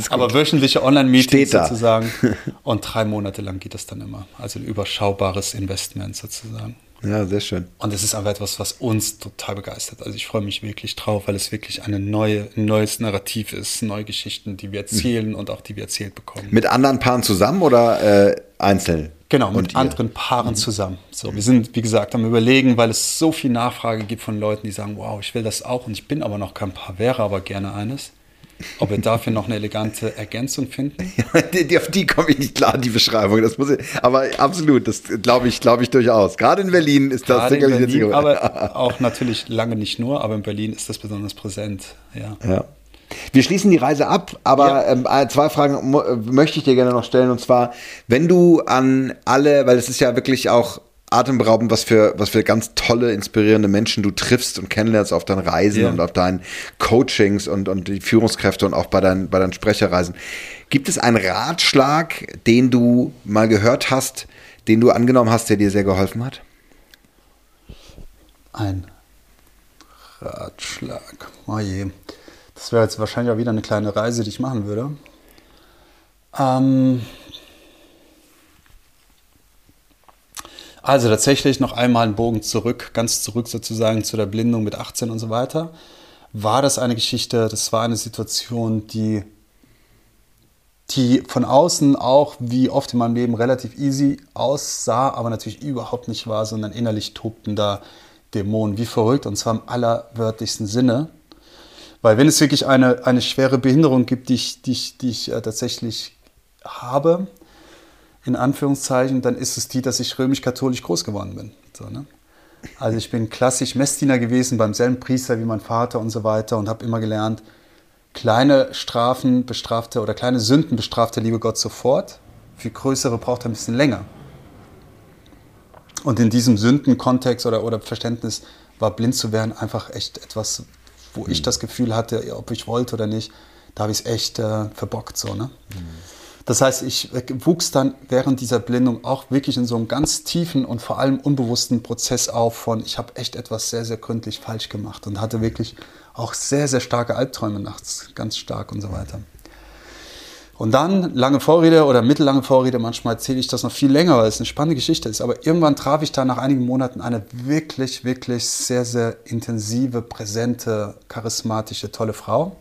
*laughs* Aber wöchentliche Online-Meetings sozusagen. *laughs* Und drei Monate lang geht das dann immer. Also ein überschaubares Investment sozusagen. Ja, sehr schön. Und es ist aber etwas, was uns total begeistert. Also ich freue mich wirklich drauf, weil es wirklich eine neue, ein neues Narrativ ist, neue Geschichten, die wir erzählen mhm. und auch die wir erzählt bekommen. Mit anderen Paaren zusammen oder äh, einzeln? Genau, mit anderen Paaren mhm. zusammen. So, wir sind, wie gesagt, am Überlegen, weil es so viel Nachfrage gibt von Leuten, die sagen, wow, ich will das auch und ich bin aber noch kein Paar, wäre aber gerne eines. Ob wir dafür noch eine elegante Ergänzung finden? *laughs* Ja, die, auf die komme ich nicht klar, die Beschreibung. Das muss ich, aber absolut, das glaube ich, glaube ich durchaus. Gerade in Berlin ist das sicherlich in Berlin, Aber *laughs* auch natürlich lange nicht nur, aber in Berlin ist das besonders präsent. Ja. ja. Wir schließen die Reise ab, aber ja. ähm, äh, zwei Fragen möchte ich dir gerne noch stellen. Und zwar, wenn du an alle, weil es ist ja wirklich auch atemberaubend, was für, was für ganz tolle, inspirierende Menschen du triffst und kennenlernst auf deinen Reisen ja. und auf deinen Coachings und, und die Führungskräfte und auch bei deinen, bei deinen Sprecherreisen. Gibt es einen Ratschlag, den du mal gehört hast, den du angenommen hast, der dir sehr geholfen hat? Ein Ratschlag. Oh je. Das wäre jetzt wahrscheinlich auch wieder eine kleine Reise, die ich machen würde. Ähm also tatsächlich noch einmal einen Bogen zurück, ganz zurück sozusagen zu der Blindung mit 18 und so weiter. War das eine Geschichte, das war eine Situation, die, die von außen auch wie oft in meinem Leben relativ easy aussah, aber natürlich überhaupt nicht war, sondern innerlich tobten da Dämonen wie verrückt und zwar im allerwörtlichsten Sinne. Weil wenn es wirklich eine, eine schwere Behinderung gibt, die ich, die ich, die ich äh, tatsächlich habe, in Anführungszeichen, dann ist es die, dass ich römisch-katholisch groß geworden bin. So, ne? Also ich bin klassisch Messdiener gewesen beim selben Priester wie mein Vater und so weiter und habe immer gelernt, kleine Strafen bestrafte oder kleine Sünden bestrafte liebe Gott sofort, für größere braucht er ein bisschen länger. Und in diesem Sündenkontext oder, oder Verständnis war blind zu werden einfach echt etwas, wo mhm. ich das Gefühl hatte, ob ich wollte oder nicht, da habe ich es echt äh, verbockt. So, ne? Mhm. Das heißt, ich wuchs dann während dieser Blindung auch wirklich in so einem ganz tiefen und vor allem unbewussten Prozess auf von, ich habe echt etwas sehr, sehr gründlich falsch gemacht und hatte wirklich auch sehr, sehr starke Albträume nachts, ganz stark und so weiter. Und dann lange Vorrede oder mittellange Vorrede, manchmal erzähle ich das noch viel länger, weil es eine spannende Geschichte ist. Aber irgendwann traf ich da nach einigen Monaten eine wirklich, wirklich sehr, sehr intensive, präsente, charismatische, tolle Frau,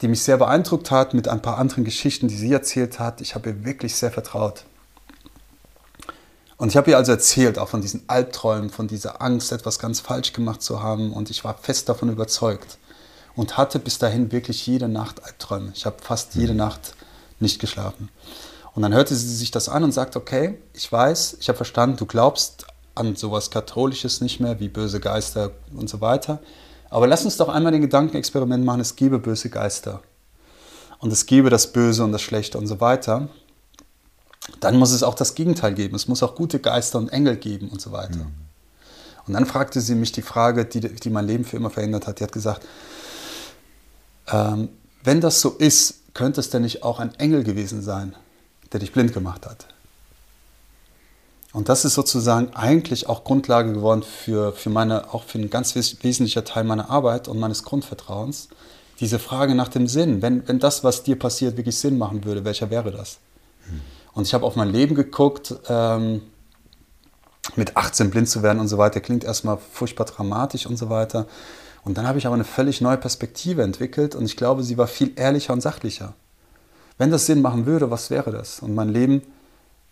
die mich sehr beeindruckt hat mit ein paar anderen Geschichten, die sie erzählt hat. Ich habe ihr wirklich sehr vertraut. Und ich habe ihr also erzählt, auch von diesen Albträumen, von dieser Angst, etwas ganz falsch gemacht zu haben. Und ich war fest davon überzeugt und hatte bis dahin wirklich jede Nacht Albträume. Ich habe fast jede mhm. Nacht nicht geschlafen. Und dann hörte sie sich das an und sagte, okay, ich weiß, ich habe verstanden, du glaubst an sowas Katholisches nicht mehr, wie böse Geister und so weiter. Aber lass uns doch einmal den Gedankenexperiment machen, es gäbe böse Geister. Und es gäbe das Böse und das Schlechte und so weiter. Dann muss es auch das Gegenteil geben. Es muss auch gute Geister und Engel geben und so weiter. Mhm. Und dann fragte sie mich die Frage, die, die mein Leben für immer verändert hat. Die hat gesagt, ähm, wenn das so ist, könnte es denn nicht auch ein Engel gewesen sein, der dich blind gemacht hat? Und das ist sozusagen eigentlich auch Grundlage geworden für, für meine, auch für ein ganz wesentlicher Teil meiner Arbeit und meines Grundvertrauens. Diese Frage nach dem Sinn. Wenn, wenn das, was dir passiert, wirklich Sinn machen würde, welcher wäre das? Hm. Und ich habe auf mein Leben geguckt, ähm, mit 18 blind zu werden und so weiter, klingt erstmal furchtbar dramatisch und so weiter. Und dann habe ich aber eine völlig neue Perspektive entwickelt und ich glaube, sie war viel ehrlicher und sachlicher. Wenn das Sinn machen würde, was wäre das? Und mein Leben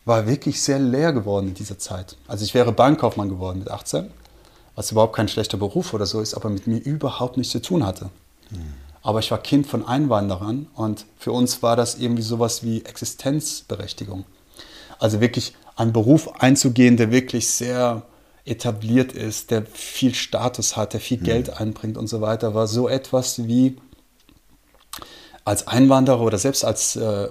war wirklich sehr leer geworden in dieser Zeit. Also ich wäre Bankkaufmann geworden mit 18, was überhaupt kein schlechter Beruf oder so ist, aber mit mir überhaupt nichts zu tun hatte. Mhm. Aber ich war Kind von Einwanderern und für uns war das irgendwie sowas wie Existenzberechtigung. Also wirklich einen Beruf einzugehen, der wirklich sehr etabliert ist, der viel Status hat, der viel mhm. Geld einbringt und so weiter, war so etwas wie als Einwanderer oder selbst als äh,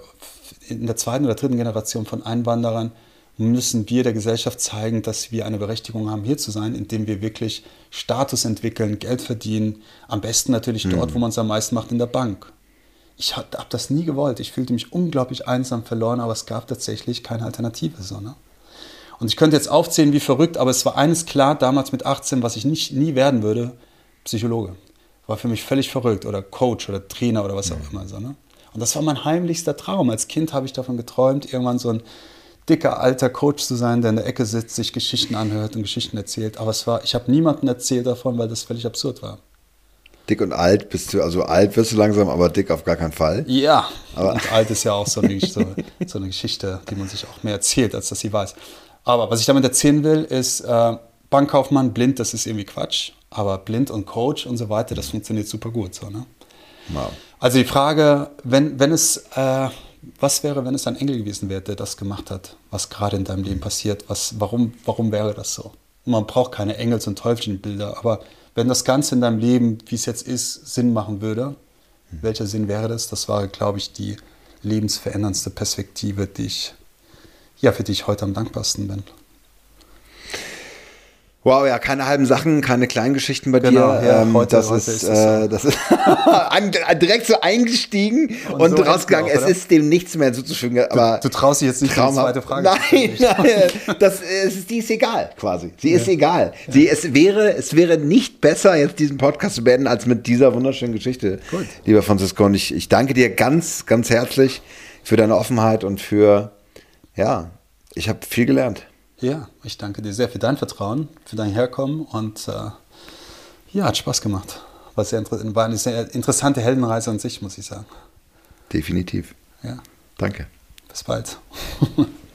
in der zweiten oder dritten Generation von Einwanderern müssen wir der Gesellschaft zeigen, dass wir eine Berechtigung haben, hier zu sein, indem wir wirklich Status entwickeln, Geld verdienen. Am besten natürlich mhm. dort, wo man es am meisten macht, in der Bank. Ich habe hab das nie gewollt. Ich fühlte mich unglaublich einsam verloren, aber es gab tatsächlich keine Alternative. So, ne? Und ich könnte jetzt aufzählen, wie verrückt, aber es war eines klar, damals mit 18, was ich nicht, nie werden würde, Psychologe. War für mich völlig verrückt. Oder Coach oder Trainer oder was auch mhm. immer. So, ne? Und das war mein heimlichster Traum. Als Kind habe ich davon geträumt, irgendwann so ein dicker alter Coach zu sein, der in der Ecke sitzt, sich Geschichten anhört und Geschichten erzählt. Aber es war, ich habe niemanden erzählt davon, weil das völlig absurd war. Dick und alt bist du, also alt wirst du langsam, aber dick auf gar keinen Fall. Ja, aber und alt ist ja auch so eine, so, so eine, Geschichte, die man sich auch mehr erzählt, als dass sie weiß. Aber was ich damit erzählen will, ist, äh, Bankkaufmann blind, das ist irgendwie Quatsch. Aber blind und Coach und so weiter, das funktioniert super gut. So, ne? Wow. Also die Frage, wenn, wenn es, äh, was wäre, wenn es ein Engel gewesen wäre, der das gemacht hat, was gerade in deinem Leben passiert? Was, warum, warum wäre das so? Man braucht keine Engels- und Teufelchenbilder, aber wenn das Ganze in deinem Leben, wie es jetzt ist, Sinn machen würde, welcher Sinn wäre das? Das war, glaube ich, die lebensveränderndste Perspektive, die ich, ja, für die ich heute am dankbarsten bin. Wow, ja, keine halben Sachen, keine kleinen Geschichten bei genau, dir. Ja, ähm, heute, das, heute ist, ist äh, das ist *laughs* direkt so eingestiegen und, und so rausgegangen. Auch, es ist dem nichts mehr zuzufügen. Aber du, du traust dich jetzt nicht die zweite Frage. Nein, *laughs* nein, das ist, die ist egal, quasi. Sie ja. ist egal. Ja. Sie, es wäre, es wäre nicht besser, jetzt diesen Podcast zu beenden, als mit dieser wunderschönen Geschichte, Gut. lieber Francisco. Und ich, ich danke dir ganz, ganz herzlich für deine Offenheit und für, ja, ich habe viel gelernt. Ja, ich danke dir sehr für dein Vertrauen, für dein Herkommen und äh, ja, hat Spaß gemacht. War, sehr, war eine sehr interessante Heldenreise an sich, muss ich sagen. Definitiv. Ja. Danke. Bis bald. *laughs*